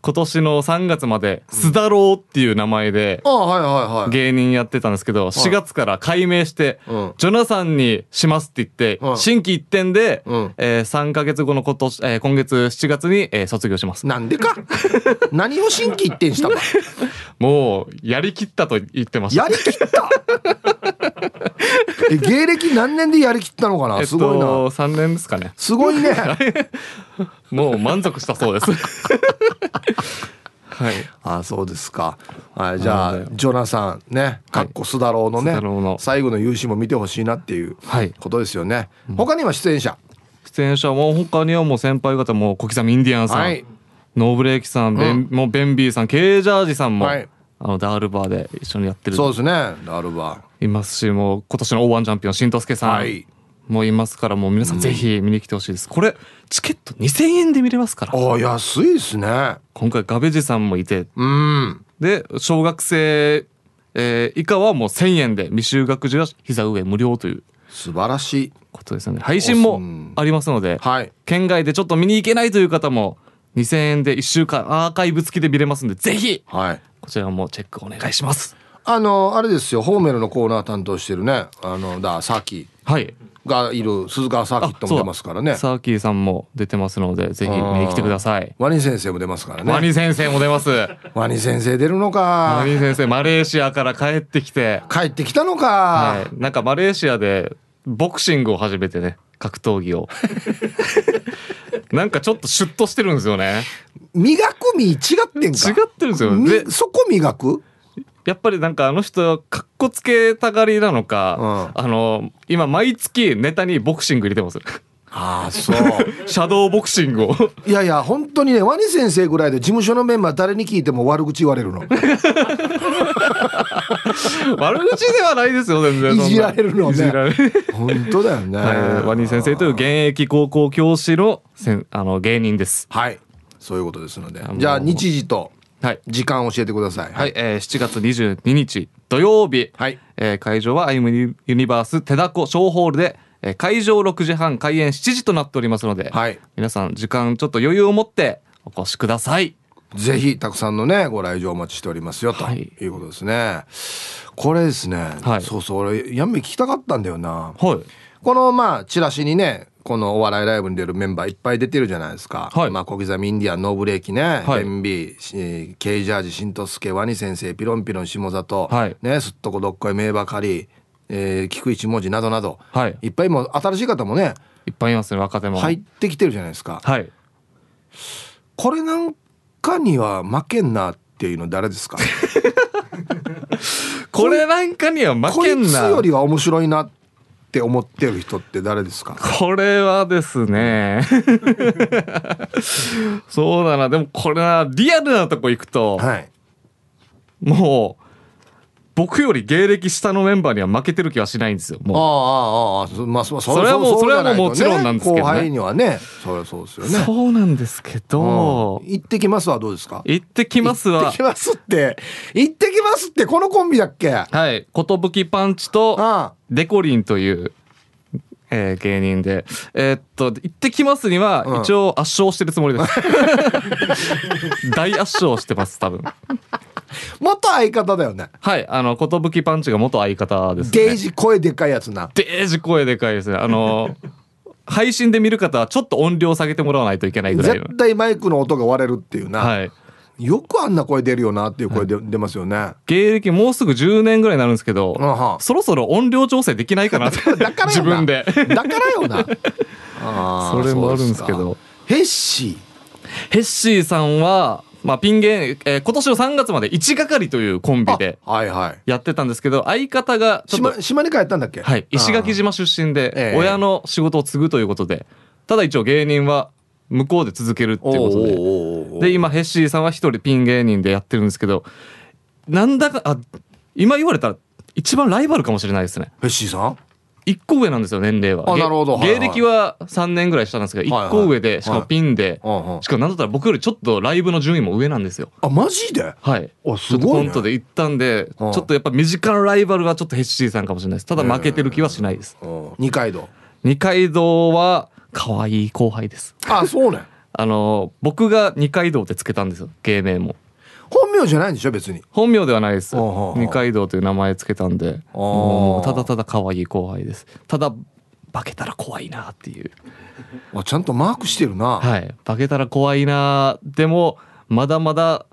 今年の3月までスダローっていう名前であはいはいはい。芸人やってたんですけど、4月から改名して、うん。ジョナサンにしますって言って、うん。新規一点で、うん。えー3ヶ月後の今年、えー今月7月に、えー卒業します。なんでか？*laughs* 何を心機一転したの？*laughs* もう、やりきったと言ってました。やりきった？*laughs* え芸歴何年でやりきったのかな？すごいな、えっと、3年ですかね。すごいね。*laughs* もう満足したそうです。*laughs* はい。あそうですか、はい、じゃあジョナサンねかっこスダローのね、スダローの。最後の勇姿も見てほしいなっていうはい。ことですよね、他には出演者？出演者も他にはもう先輩方も小刻みインディアンさん、はい。ノーブレーキさん、ベンもうベンビーさんケージャージさんも、はい。あのダールバーで一緒にやってる。そうですねダルバいますしもう今年の O1 チャンピオン新藤助さん、はい。もいますからもう皆さんぜひ見に来てほしいです、これチケット2000円で見れますから。あ安いですね。今回ガベジさんもいて。うん。で小学生、えー以下はもう1000円で未就学児は膝上無料という。素晴らしい。ことですよね。配信もありますので、はい。県外でちょっと見に行けないという方も2000円で1週間アーカイブ付きで見れますんでぜひはい。こちらもチェックお願いしますあのあれですよホーメルのコーナー担当してるね。あのだサーキ。はい。がいる鈴川サーキットも出ますからね。サーキーさんも出てますのでぜひ見に来てください。ワニ先生も出ますからね。ワニ先生も出ます。ワニ先生出るのか。ワニ先生マレーシアから帰ってきて。帰ってきたのか、はい、なんかマレーシアでボクシングを始めてね。格闘技を。*laughs* なんかちょっとシュッとしてるんですよね。*laughs* 磨く身違ってんか。違ってるんですよでそこ磨く？やっぱりなんかあの人かっこつけたがりなのか、うん、あの今毎月ネタにボクシング入れてます。ああそう。*laughs* シャドーボクシングを。いやいや本当にねワニ先生ぐらいで事務所のメンバー誰に聞いても悪口言われるの。*laughs* 悪口ではないですよ全然いじられるのね。本当だよね、はい、ワニ先生という現役高校教師のせんあの芸人です。はい。そういうことですので。じゃあ日時とはい、時間教えてください。はい、えー、7月22日土曜日、はい。えー、会場はアイムユニバース手だこ小ホールで、えー、会場6時半開演7時となっておりますので、はい、皆さん時間ちょっと余裕を持ってお越しください。ぜひたくさんのねご来場お待ちしておりますよとい。うことですね。これですね、はい、そうそう俺やんめ聞きたかったんだよな。はい、このまあチラシにねこのお笑いライブに出るメンバーいっぱい出てるじゃないですか、はい、まあ小刻みインディアンノーブレーキね、はい、ンビーケイジャージしんとすけワニ先生ピロンピロン下里、はい、ねすっとこどっこい名ばかり、えー、菊一文字などなど、はい、いっぱいもう新しい方もねいっぱいいますね若手も。入ってきてるじゃないですか、はい、これなんかには負けんなっていうの誰ですか？*laughs* これなんかには負けんな。こいつよりは面白いなってって思ってる人って誰ですか？これはですね。*laughs* そうだな。でもこれはリアルなとこ行くと、はい、もう僕より芸歴下のメンバーには負けてる気はしないんですよ。もうああああまあそそれはもうそれはもうもちろんなんですけど、ね、後輩にはねそりゃそうですよね。そうなんですけど、行ってきますはどうですか？行ってきますは。行ってきますって行ってきますってこのコンビだっけ？はい。寿パンチとデコリンという。えー、芸人で。えー、っと、行ってきますには、一応圧勝してるつもりです。*laughs* 大圧勝してます、多分。元相方だよね。はい、あの、寿パンチが元相方です、ね。ゲージ声でかいやつな。ゲージ声でかいですね。あの、配信で見る方はちょっと音量下げてもらわないといけないぐらい絶対マイクの音が割れるっていうな。はい。よくあんな声出るよなっていう声で、出ますよね。芸歴もうすぐ10年ぐらいになるんですけど、そろそろ音量調整できないかなって。*laughs* 自分で。だからよな。*laughs* あそれもあるんですけど。ヘッシー。ヘッシーさんはまあ、ピン芸、えー、今年の3月まで1係というコンビでやってたんですけど、相方がちょっと島に帰ったんだっけ？はい。石垣島出身で親の仕事を継ぐということでただ一応芸人は向こうで続けるっていうことでで今ヘッシーさんは一人ピン芸人でやってるんですけどなんだかあ今言われたら一番ライバルかもしれないですね。ヘッシーさん？一個上なんですよ年齢は。あなるほど、芸歴は3年ぐらい下なんですが一個上でしかもピンで、しかもなんだったら僕よりちょっとライブの順位も上なんですよ。あマジで？はい。あすごい、ね、コントで行ったんでちょっとやっぱ身近なライバルはちょっとヘッシーさんかもしれないです。ただ負けてる気はしないです、二階堂。二階堂は可愛い後輩です。あそうねあの僕が二階堂ってつけたんですよ芸名も。本名じゃないんでしょ別に。本名ではないです。二階堂という名前つけたんで。もうただただ可愛い後輩です。ただ化けたら怖いなっていう。あちゃんとマークしてるな。はい。化けたら怖いなでもまだまだ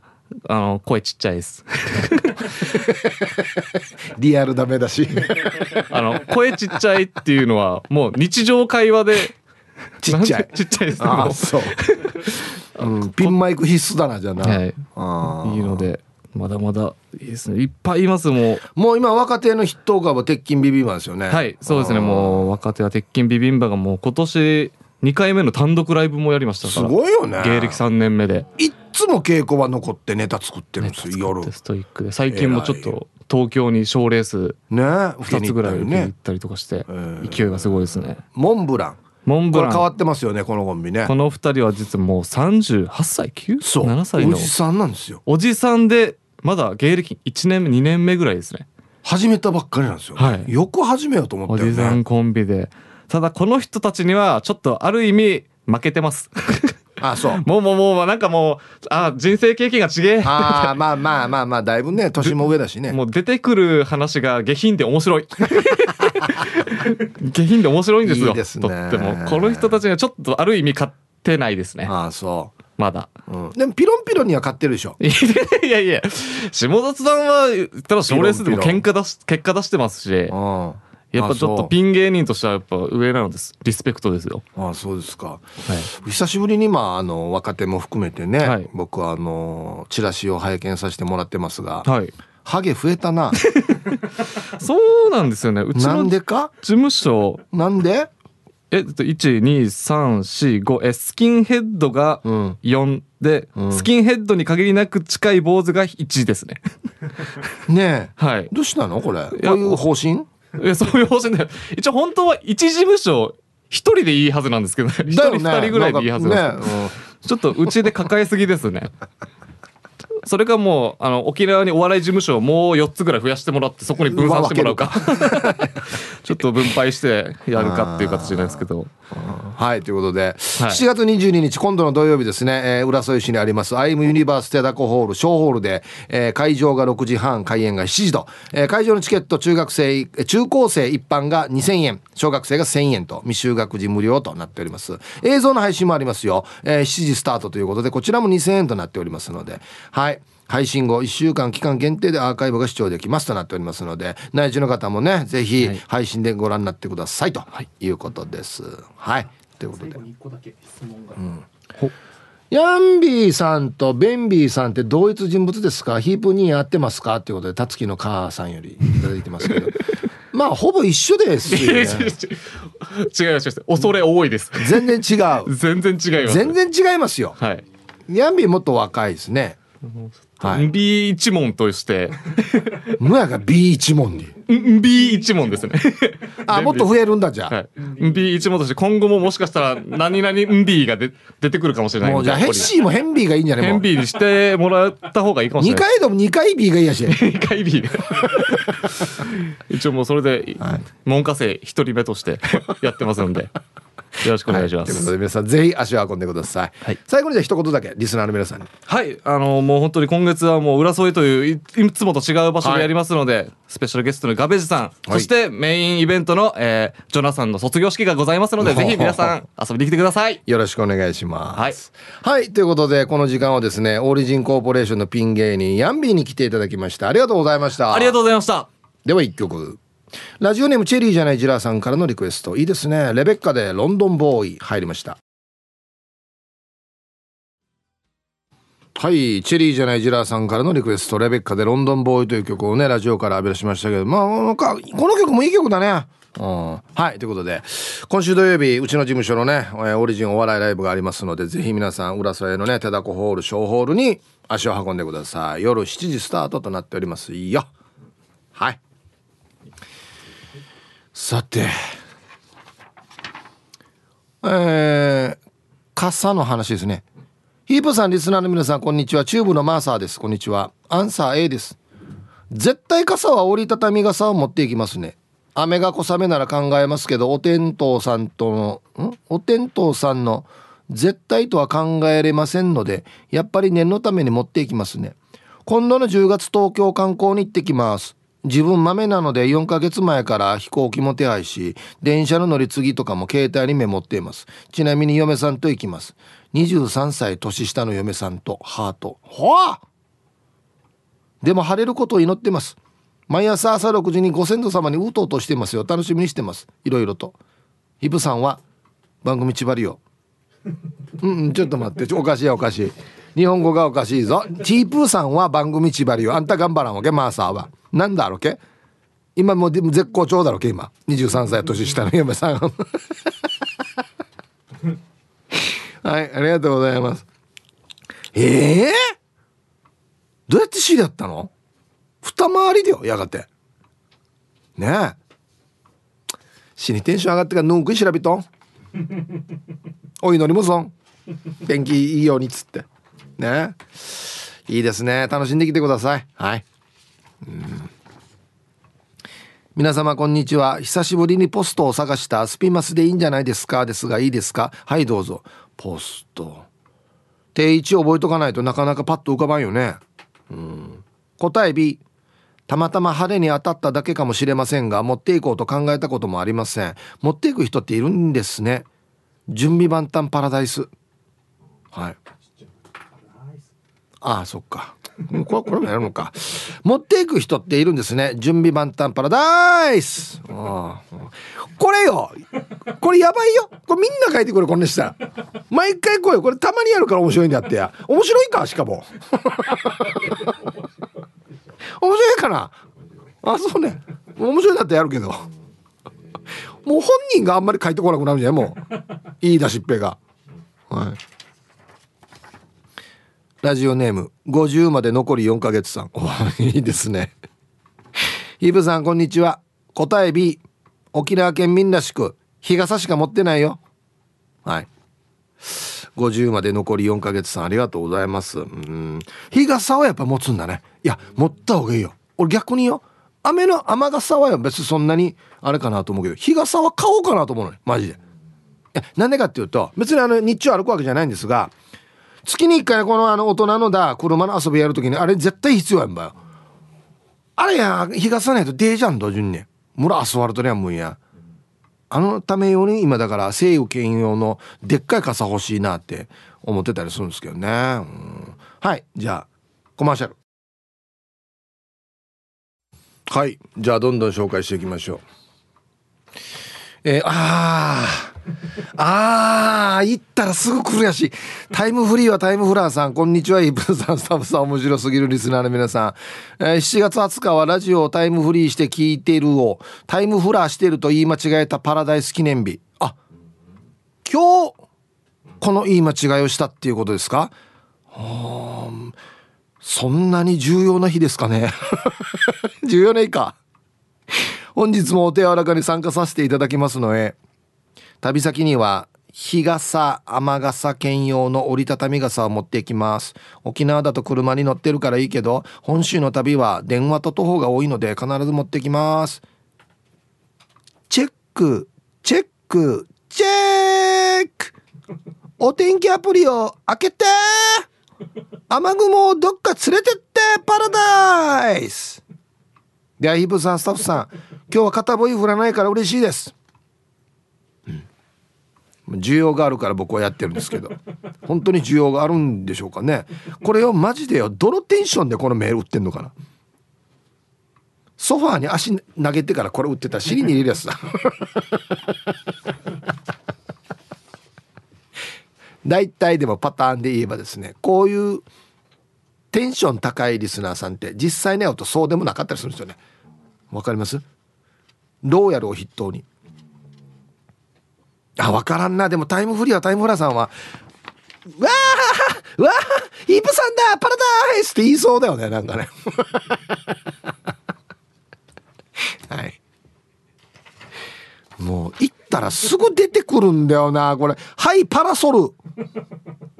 あの声ちっちゃいです。*laughs* リアルダメだし。*laughs* あの声ちっちゃいっていうのはもう日常会話で *laughs* ちっちゃい。ちっちゃいですあそう、*laughs* うん、ピンマイク必須だなじゃな、はい、あいいのでまだまだいいですね。いっぱいいますもう。もう今若手の筆頭株は鉄筋ビビンバですよね。はいそうですね。もう若手は鉄筋ビビンバがもう今年2回目の単独ライブもやりましたから。すごいよね。芸歴3年目で。いっつも稽古場残ってネタ作ってるんですよ夜。ストイックで。最近もちょっと東京に賞レース2つぐらい行ったりとかして勢いがすごいですね。モンブランモンブラン。変わってますよねこのコンビね。この二人は実はもう38歳97歳の。おじさんなんですよ。おじさんでまだ芸歴1年目2年目ぐらいですね。始めたばっかりなんですよ、はい、よく始めようと思って、ね、おじさんコンビで。ただこの人たちにはちょっとある意味負けてます。*laughs* あそう。もうもうもう、なんかもう、あ人生経験がちげえ。ああ、まあまあまあまあ、だいぶね、年も上だしね。もう出てくる話が下品で面白い。*laughs* *laughs* 下品で面白いんですよ。いいですね。とっても。この人たちがちょっとある意味勝ってないですね。ああそう。まだ、うん、でもピロンピロンには勝ってるでしょ。*laughs* いやいや下雑談は言ったら賞レースでも喧嘩出し結果出してますし。やっぱちょっとピン芸人としてはやっぱ上なのです。リスペクトですよ。ああそうですか、はい、久しぶりにまああの若手も含めてね、はい、僕はあのチラシを拝見させてもらってますが、はい、ハゲ増えたな。*laughs* そうなんですよね。うちの事務所。なんで？えっと12345えスキンヘッドが4で、うん、スキンヘッドに限りなく近い坊主が1ですね。*laughs* ねえ、はい、どうしたのこれ？こういう方針？いやそういう方針で一応本当は一事務所一人でいいはずなんですけど一、ね、人二人ぐらいでいいはずなんです、ねうん、ちょっとうちで抱えすぎですねそれかもうあの沖縄にお笑い事務所をもう4つぐらい増やしてもらってそこに分散してもらうか *laughs* ちょっと分配してやるかっていう形じゃないですけど。はいということで、はい、7月22日今度の土曜日ですね、えー、浦添市にありますアイムユニバーステダコホール小ホールで、えー、会場が6時半開演が7時と、えー、会場のチケット中学生中高生一般が2000円小学生が1000円と未就学児無料となっております。映像の配信もありますよ、えー、7時スタートということでこちらも2000円となっておりますので。はい配信後1週間期間限定でアーカイブが視聴できますとなっておりますので内地の方もねぜひ配信でご覧になってくださいということです。はい、ということで。うんヤンビーさんとベンビーさんって同一人物ですか？ヒープに合ってますか？っていうことで、たつきの母さんよりいただいてますけど。*laughs* まあ、ほぼ一緒ですよ、*laughs* ね。違います。恐れ多いです。全然違う。*laughs* 全然違います。全然違いますよ。はい。ヤンビーもっと若いですね。はい、B 一問として。むやが B 一問に。B 一問ですね。あもっと増えるんだじゃあ、はい、B 一問として今後ももしかしたら何々 B がで出てくるかもしれないもうじゃあヘッシーもヘンビーがいいんじゃないヘンビーにしてもらった方がいいかもしれない。2回でも2回 B がいいやし2回 B 一応もうそれで門下生一人目としてやってますんでよろしくお願いします、はい、ということで皆さんぜひ足を運んでください、はい、最後にじゃ一言だけリスナーの皆さんに。はい。あのもう本当に今月はもう浦添といういつもと違う場所でやりますので、はい、スペシャルゲストのガベージさん、そしてメインイベントの、えー、ジョナサンの卒業式がございますので *laughs* ぜひ皆さん遊びに来てください。よろしくお願いします。はい、はい、ということでこの時間はですねオリジンコーポレーションのピン芸人ヤンビーに来ていただきました。ありがとうございました。ありがとうございました。では一曲ラジオネームチェリーじゃないジラーさんからのリクエスト。いいですね。レベッカでロンドンボーイ入りました。はいチェリーじゃないジラーさんからのリクエスト。レベッカでロンドンボーイという曲をねラジオから浴び出しましたけど。まあこの曲もいい曲だね。うん、はいということで。今週土曜日うちの事務所のねオリジンお笑いライブがありますのでぜひ皆さん浦添のね手だこホール小ホールに足を運んでください。夜7時スタートとなっておりますよ。はい。さて。えー、傘の話ですね。ヒープさんリスナーの皆さんこんにちは。チューブのマーサーです。こんにちは。アンサー A です。絶対傘は折りたたみ傘を持っていきますね。雨が小雨なら考えますけどお天道さんとのん？お天道さんの絶対とは考えれませんのでやっぱり念のために持っていきますね。今度の10月東京観光に行ってきます。自分豆なので4ヶ月前から飛行機も手配し電車の乗り継ぎとかも携帯にメモっています。ちなみに嫁さんと行きます。23歳年下の嫁さんとハート。ほあでも晴れることを祈ってます。毎朝朝6時にご先祖様にうとうとしてますよ。楽しみにしてます。いろいろと。イブさんは番組縛りよ。うんうんちょっと待って。おかしいおかしい。日本語がおかしいぞ。チープーさんは番組縛りよ。あんた頑張らんわけマーサーは。なんだろうけ？今もう絶好調だろうけ？今。23歳年下の嫁さん。*laughs* はいありがとうございます。ええー、どうやって知り合ったの？二回りだよやがて。ねえ。死にテンション上がってからぬんくい調べとお祈りもそん。天気いいようにっつって。ねいいですね。楽しんできてください。はい皆様こんにちは。久しぶりにポストを探したスピマスでいいんじゃないですか？ですがいいですかはいどうぞ。ポスト。定位置覚えとかないとなかなかパッと浮かばんよね。うん。答え B たまたま派手に当たっただけかもしれませんが持っていこうと考えたこともありません。持っていく人っているんですね。準備万端パラダイス。はい。ああそっか。これ *laughs* これもやるのか。持っていく人っているんですね。準備万端パラダイス。これよ。これやばいよ。これみんな書いてくれこんなしたら毎回来いよ。これたまにやるから面白いんだってや。面白いかしかも。*laughs* 面白いかな。あそうね。面白いだってやるけど。もう本人があんまり書いてこなくなるんじゃないもう。いい出しっぺが。はい。ラジオネーム50まで残り4ヶ月さん。いいですね。イブさんこんにちは。答え B 沖縄県民らしく。日傘しか持ってないよ。はい。50まで残り4ヶ月さんありがとうございます。うん。日傘はやっぱ持つんだね。いや持った方がいいよ。俺逆によ。雨の雨傘は別にそんなにあれかなと思うけど日傘は買おうかなと思うのね。マジで。なんでかっていうと別にあの日中歩くわけじゃないんですが月に1回このあの大人のだ車の遊びやるときにあれ絶対必要やんば。よあれや日傘ないとデージャンド順に。村アスファルトには無んや。あのため用に今だから西洋兼用のでっかい傘欲しいなって思ってたりするんですけどね、うん、はいじゃあコマーシャル。はいじゃあどんどん紹介していきましょう。えー、ああ *laughs* ああ行ったらすぐ来るやし。タイムフリーはタイムフラーさん。こんにちはイブさん。スタッフさん面白すぎるリスナーの皆さん、えー、7月20日はラジオをタイムフリーして聞いてるをタイムフラーしてると言い間違えたパラダイス記念日。あ今日この言い間違いをしたっていうことですか？そんなに重要な日ですかね。*laughs* 重要な日か。本日もお手柔らかに参加させていただきますので旅先には日傘雨傘兼用の折りたたみ傘を持っていきます。沖縄だと車に乗ってるからいいけど本州の旅は電話と徒歩が多いので必ず持ってきます。チェックチェックチェック。お天気アプリを開けて雨雲をどっか連れてってパラダイス。ではヒブさんスタッフさん今日は片ボイ降らないから嬉しいです、需要があるから僕はやってるんですけど。*laughs* 本当に需要があるんでしょうかね。これをマジでよどのテンションでこのメール売ってんのかな。ソファーに足投げてからこれ売ってたら尻に入れるやつだ。*laughs* 大体でもパターンで言えばですねこういうテンション高いリスナーさんって実際に会うとそうでもなかったりするんですよね。わかります？ローヤルを筆頭に。あわからんなでもタイムフリーはタイムフラーさんは「わあわあイブさんだパラダイス!」って言いそうだよねなんかね *laughs* はいもう一ったらすぐ出てくるんだよなこれ「はいパラソル」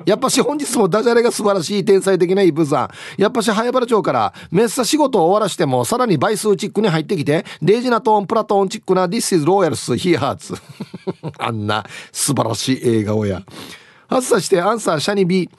やっぱし本日もダジャレが素晴らしい天才的なイブさん。やっぱし早原町からめっさ仕事を終わらしてもさらに倍数チックに入ってきて、デイジナトーンプラトーンチックな This is Royals He Hearts。*laughs* あんな素晴らしい映画をや。発作してアンサーシャニビ。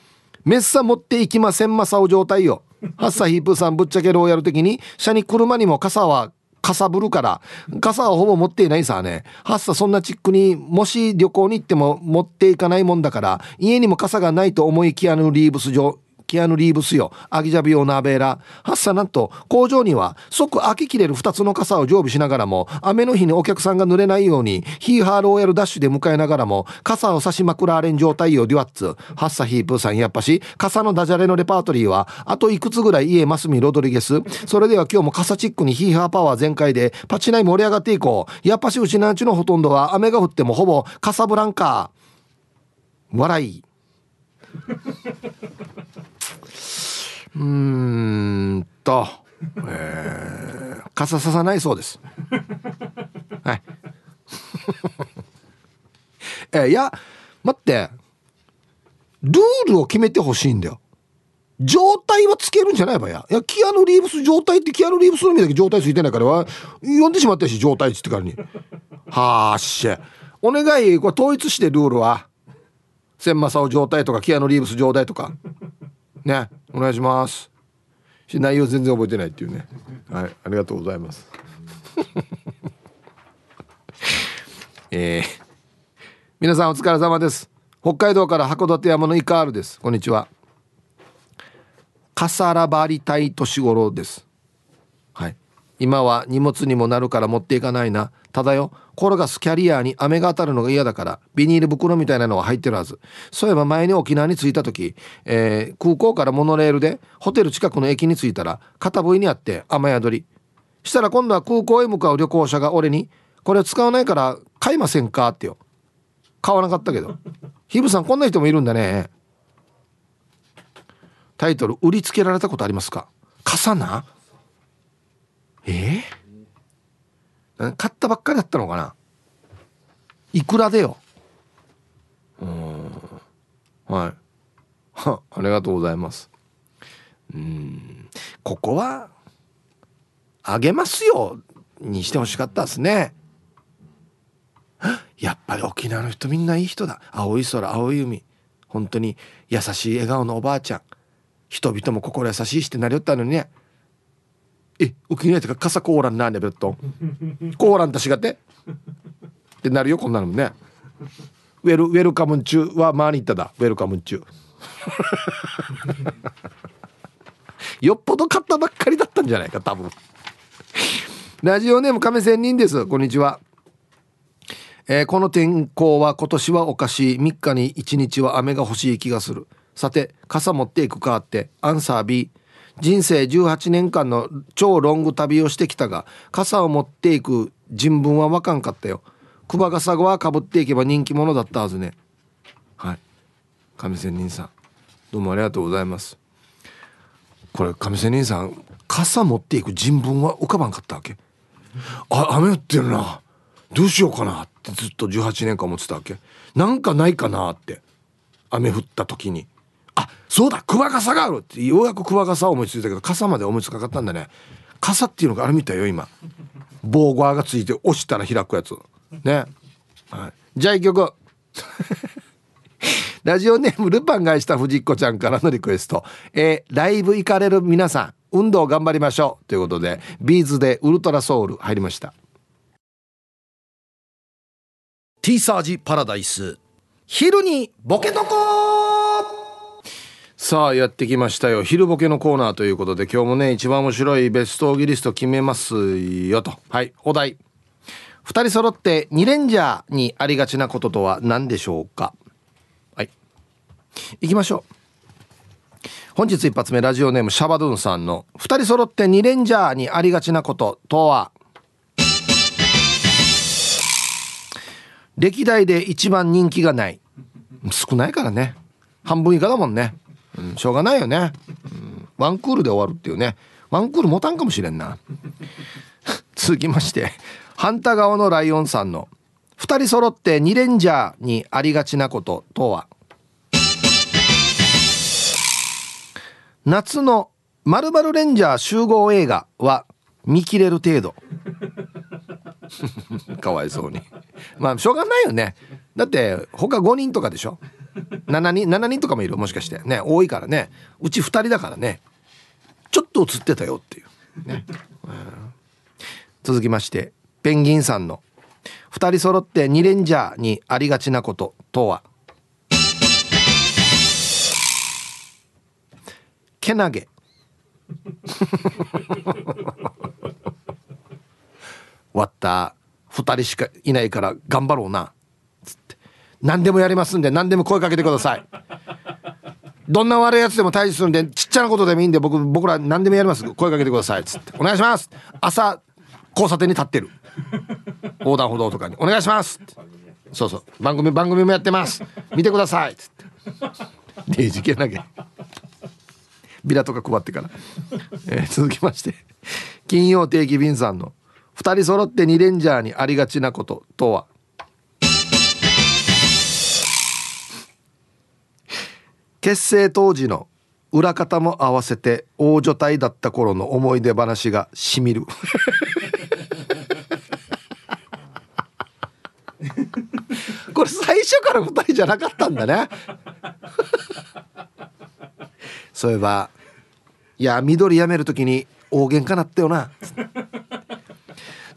メッサ持っていきませんまさお状態よ。ハッサヒープさんぶっちゃけローヤル的に、シャニ車にも傘はかさぶるから傘はほぼ持っていないさね。はっさそんなチックにもし旅行に行っても持っていかないもんだから家にも傘がないと思いきやのリーブス上キアヌ・リーブスよ。アギジャビオナベーラ。ハッサなんと工場には即開けきれる2つの傘を常備しながらも雨の日にお客さんが濡れないようにヒーハーローヤルダッシュで迎えながらも傘を差しまくられん状態よデュアッツ。ハッサヒープーさんやっぱし傘のダジャレのレパートリーはあといくつぐらい家マスミロドリゲス。それでは今日も傘チックにヒーハーパワー全開でパチナイ盛り上がっていこう。やっぱしうちなんちのほとんどは雨が降ってもほぼカサブランカー。笑い。うんと、えー、傘ささないそうです。はい。*laughs* えいや、待って、ルールを決めてほしいんだよ。状態はつけるんじゃないばや。いや、キアヌ・リーブス状態ってキアヌ・リーブスの意味だけ状態ついてないからは、呼んでしまったし、状態つってからに。はあしお願い、これ統一してルールは。千正夫状態とか、キアヌ・リーブス状態とか。ね、お願いします。内容全然覚えてないっていうね。はいありがとうございます。*laughs* えー、皆さんお疲れ様です。北海道から函館山のイカールです。こんにちは。カサラバリタイ年頃です。はい。今は荷物にもなるから持っていかないな。ただよ。転がすキャリアに雨が当たるのが嫌だからビニール袋みたいなのは入ってるはず。そういえば前に沖縄に着いた時、えー、空港からモノレールでホテル近くの駅に着いたら片部位にあって雨宿り。したら今度は空港へ向かう旅行者が俺に「これ使わないから買いませんか?」ってよ。買わなかったけど。*laughs* ヒブさんこんな人もいるんだね。タイトル売りつけられたことありますか？傘な？えー、買ったばっかりだったのかな。いくらでよ。うん。はい。ありがとうございます。うん。ここはあげますよにしてほしかったですね。やっぱり沖縄の人みんないい人だ。青い空青い海。本当に優しい笑顔のおばあちゃん。人々も心優しいしてなりよったのにね。え沖縄とか傘コーランなんでベッドコーランとしがって。ってなるよこんなのもね。ウェルウェルカムン中は周りに行っただ。ウェルカムン中。*laughs* よっぽど買ったばっかりだったんじゃないか多分。ラジオネーム亀仙人です。こんにちは。えー、この天候は今年はおかしい。3日に1日は雨が欲しい気がする。さて傘持っていくかってアンサー B 人生18年間の超ロング旅をしてきたが傘を持っていく人文は分かんかったよ。クバ傘はかぶっていけば人気者だったはずね。はい。上仙人さんどうもありがとうございます。これ上仙人さん傘持っていく人文は浮かばんかったわけ。あ雨降ってるな。どうしようかなってずっと18年間思ってたわけ。なんかないかなって。雨降った時に。あそうだクワガサがあるってようやくクワガサを思いついたけど傘まで思いつかかったんだね。傘っていうのがあるみたいよ今。棒側がついて押したら開くやつ。ね、はい、じゃあ一曲。*laughs* ラジオネームルパンがした藤子ちゃんからのリクエスト。えー、ライブ行かれる皆さん運動頑張りましょう。ということでビーズでウルトラソウル入りました。ティーサージパラダイス。昼にボケとこさあやってきましたよ。昼ボケのコーナーということで今日もね一番面白いベストギリスト決めますよと。はいお題。2人揃って2レンジャーにありがちなこととは何でしょうか？はい。行きましょう。本日一発目ラジオネームシャバドゥンさんの2人揃って2レンジャーにありがちなこととは？歴代で一番人気がない。少ないからね。半分以下だもんねしょうがないよね、うん、ワンクールで終わるっていうね。ワンクール持たんかもしれんな。続きまして反対側のライオンさんの2人揃って2レンジャーにありがちなこととは？夏のまるレンジャー集合映画は見切れる程度。*laughs* かわいそうに。まあしょうがないよね。だって他5人とかでしょ？7人7人とかもいるもしかして。ね多いからね。うち2人だからね。ちょっと映ってたよっていう。ね、うん、続きましてペンギンさんの。2人揃って2レンジャーにありがちなこととは？けなげ。割った。2人しかいないから頑張ろうな。何でもやりますんで何でも声かけてください。どんな悪いやつでも退治するんでちっちゃなことでもいいんで僕僕ら何でもやります。声かけてください。っつって。お願いします。朝交差点に立ってる。横断歩道とかに。お願いします。そうそう。番組番組もやってます。見てください。っつって。デイジ系投げビラとか配ってから、えー、続きまして。金曜定期便さんの2人揃って2レンジャーにありがちなこととは？結成当時の裏方も合わせて大所帯だった頃の思い出話がしみる。*laughs* これ最初から2人じゃなかったんだね。そういえばいや緑やめる時に大喧嘩なったよな。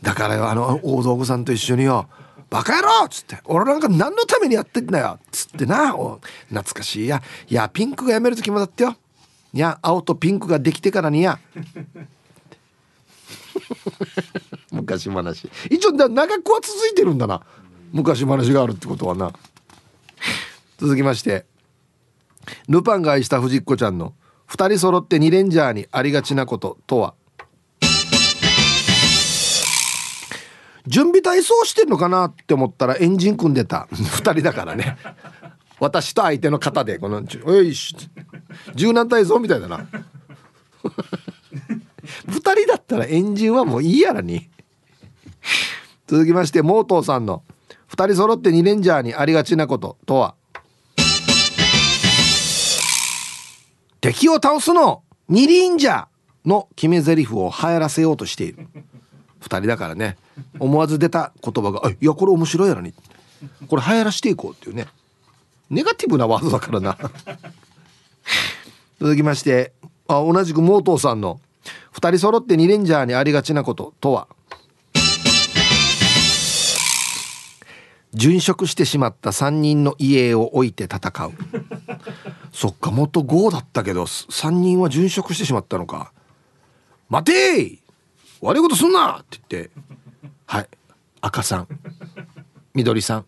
だからよあの大道具さんと一緒によ「バカ野郎!」っつって「俺なんか何のためにやってんだよ」ってな懐かしいや。いやピンクがやめる時もだってよ。いや青とピンクができてからにや。*laughs* 昔話。一応長くは続いてるんだな。昔話があるってことはな。続きまして。ルパンが愛した藤子ちゃんの2人揃って2レンジャーにありがちなこととは。準備体操してんのかなって思ったらエンジン組んでた。*laughs* 2人だからね。私と相手の肩でこの「おいし柔軟体操みたいだな。*laughs* 2人だったらエンジンはもういいやらに。続きましてモートーさんの「2人揃って2レンジャーにありがちなこと」とは？敵を倒すの二輪じゃの決め台詞を流行らせようとしている。2人だからね思わず出た言葉が「いやこれ面白いやろに」これ流行らしていこうっていうね。ネガティブなワードだからな。続きましてあ同じくモートーさんの「2人揃って2レンジャーにありがちなこと」とは？殉職してしまった3人の家を置いて戦う。そっか元5だったけど3人は殉職してしまったのか。待て悪いことすんな！って言ってはい。赤さん。緑さん。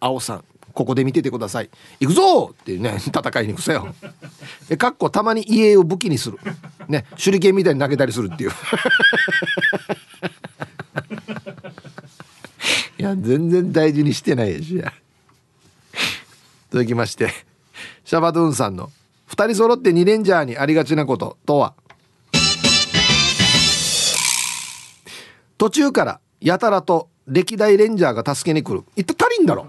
青さん。ここで見ててください。行くぞ！っていうね *laughs* 戦いに行くさよ。えかっこたまに家を武器にする。ね手裏剣みたいに投げたりするっていう。*laughs* いや全然大事にしてないし。や続きましてシャバドゥンさんの2人揃って2レンジャーにありがちなこととは？途中からやたらと歴代レンジャーが助けに来る。いった足りんだろ？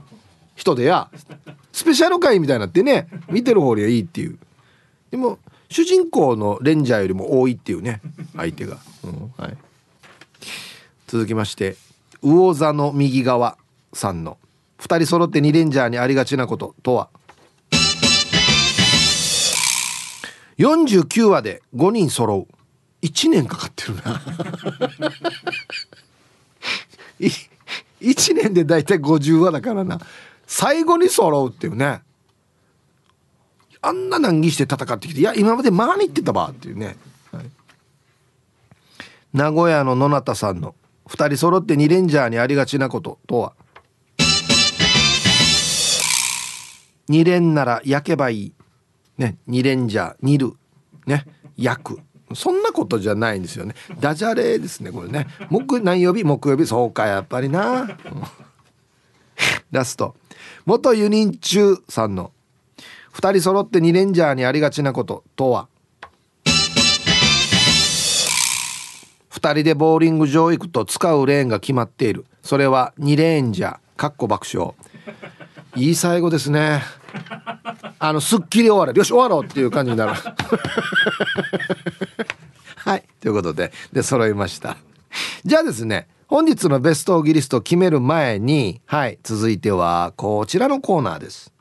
人でやスペシャル回みたいになってね見てる方にはいいっていう。でも主人公のレンジャーよりも多いっていうね相手が、うんはい、続きまして魚座の右側さんの2人揃って2レンジャーにありがちなこととは？49話で5人揃う。1年かかってるな。*laughs* 1年でだいたい50話だからな。最後に揃うっていうね。あんな難儀して戦ってきていや今までマーに行ってたばっていうね、はい、名古屋の野中さんの2人揃って2レンジャーにありがちなこととは？2連なら焼けばいい。ね2レンジャー煮る。ね焼く。そんなことじゃないんですよね。ダジャレですねこれね。木何曜日？木曜日？そうかやっぱりな。ラスト元ユニンチューさんの2人揃って2レンジャーにありがちなこととは？2人でボーリング場行くと使うレーンが決まっている。それは2レーンじゃかっこ爆笑。いい最後ですね。あのすっきり終わる。よし終わろうっていう感じになる。*laughs* はい。ということでで揃いました。じゃあですね本日のベストオギリストを決める前にはい続いてはこちらのコーナーです。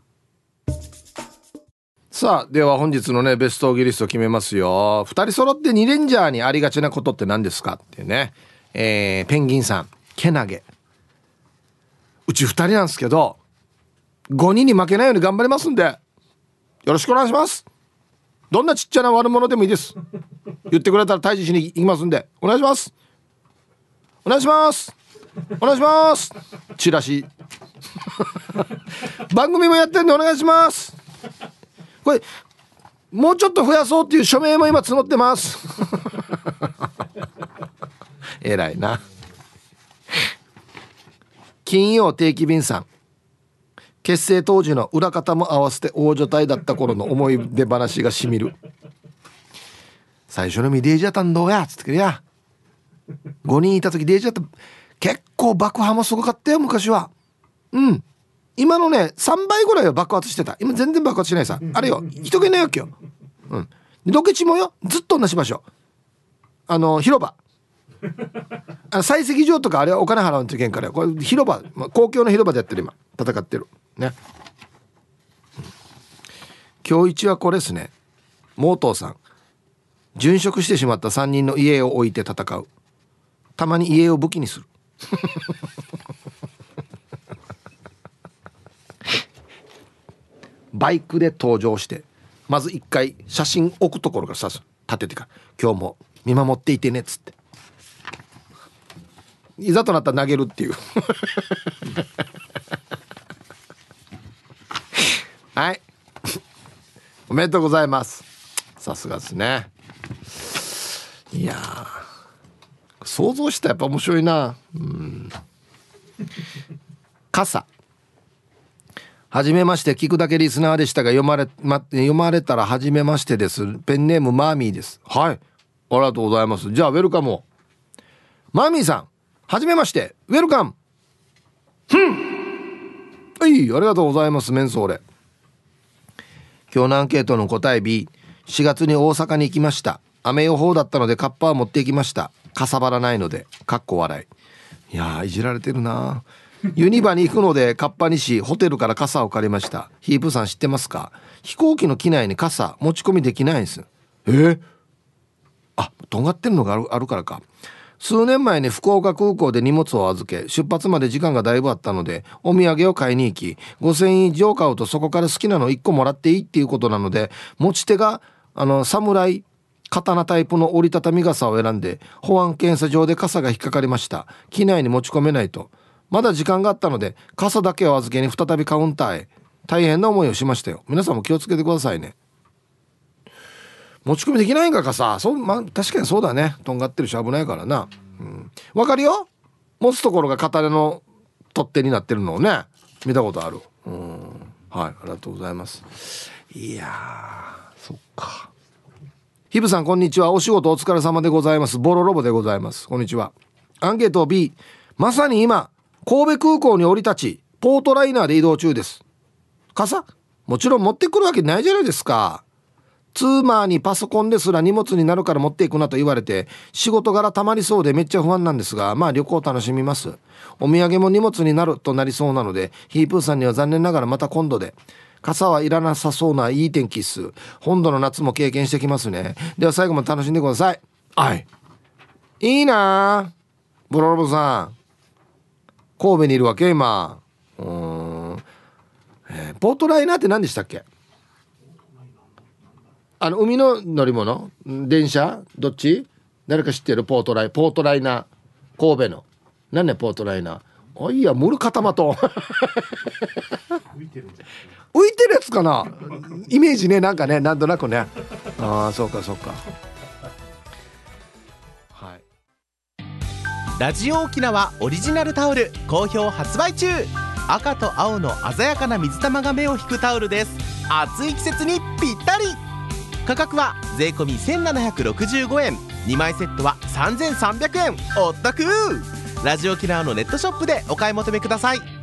さあでは本日のねベストオギリスト決めますよ。2人揃って2レンジャーにありがちなことって何ですかってね。えー、ペンギンさんけなげ。うち2人なんですけど5人に負けないように頑張りますんでよろしくお願いします。どんなちっちゃな悪者でもいいです。言ってくれたら退治しに行きますんでお願いします。お願いします。お願いします。チラシ。*laughs* 番組もやってんでお願いします。これもうちょっと増やそうっていう署名も今募ってます。*laughs* 偉いな。金曜定期便さん。結成当時の裏方も合わせて大所帯だった頃の思い出話がしみる。最初のみデージャタンどうやっつってくれや。5人いた時デージャタ結構爆破もすごかったよ昔は。うん。今のね3倍ぐらいは爆発してた。今全然爆発しないさ。あれよ。人気ないわけよ。うん。ロケ地もよずっと同じ場所。あの広場。*laughs* あの採石場とかあれはお金払うといけんからこれ広場、まあ、公共の広場でやってる今。戦ってる。ね。今日一はこれですね。モートーさん。殉職してしまった3人の家を置いて戦うたまに家を武器にする。バイクで登場してまず一回写真置くところからさ立ててから今日も見守っていてねっつって。いざとなったら投げるっていう。*laughs* はい。おめでとうございます。さすがですね。いや想像したらやっぱ面白いな。うん。傘。はじめまして聞くだけリスナーでしたが読まれ、ま、読まれたらはじめましてです。ペンネームマーミーです。はい。ありがとうございます。じゃあウェルカムマーミーさんはじめまして。ウェルカム。はいありがとうございますメンソーレ今日のアンケートの答え B4 月に大阪に行きました。雨予報だったのでカッパは持っていきましたかさばらないのでかっこ笑い。いやいじられてるな。ユニバに行くのでカッパにしホテルから傘を借りました。ヒープさん知ってますか？飛行機の機内に傘持ち込みできないんです。え？ー、あとんがってるのがあるあるからか。数年前に福岡空港で荷物を預け出発まで時間がだいぶあったのでお土産を買いに行き5,000円以上買うとそこから好きなの1個もらっていいっていうことなので持ち手があの侍刀タイプの折りたたみ傘を選んで保安検査場で傘が引っかかりました。機内に持ち込めないと。まだ時間があったので傘だけを預けに再びカウンターへ。大変な思いをしましたよ。皆さんも気をつけてくださいね。持ち込みできないんか傘。そう、まあ、確かにそうだね。とんがってるし危ないからな。うん、わかるよ。持つところが片手の取っ手になってるのをね。見たことある。うん。はい。ありがとうございます。いやそっか。ヒブさんこんにちは。お仕事お疲れ様でございます。ボロロボでございます。こんにちは。アンケート B まさに今神戸空港に降り立ちポートライナーで移動中です。傘？もちろん持ってくるわけないじゃないですか。ツーマーにパソコンですら荷物になるから持っていくなと言われて仕事柄たまりそうでめっちゃ不安なんですがまあ旅行楽しみます。お土産も荷物になるとなりそうなのでヒープーさんには残念ながらまた今度で。傘はいらなさそうないい天気っす。本土の夏も経験してきますね。では最後まで楽しんでください。はい。いいな。ブロロボさん。神戸にいるわけ今。うん、えー、ポートライナーって何でしたっけ？あの海の乗り物？電車？どっち？誰か知ってる？ポートライポートライナー。神戸の。何ねポートライナー？あいやムルカタマト浮いてるやつかな？イメージねなんかねなんとなくね。ああそうかそうか。はい。ラジオ沖縄オリジナルタオル好評発売中。赤と青の鮮やかな水玉が目を引くタオルです。暑い季節にぴったり。価格は税込1765円2枚セットは3300円お得ラジオキラーのネットショップでお買い求めください。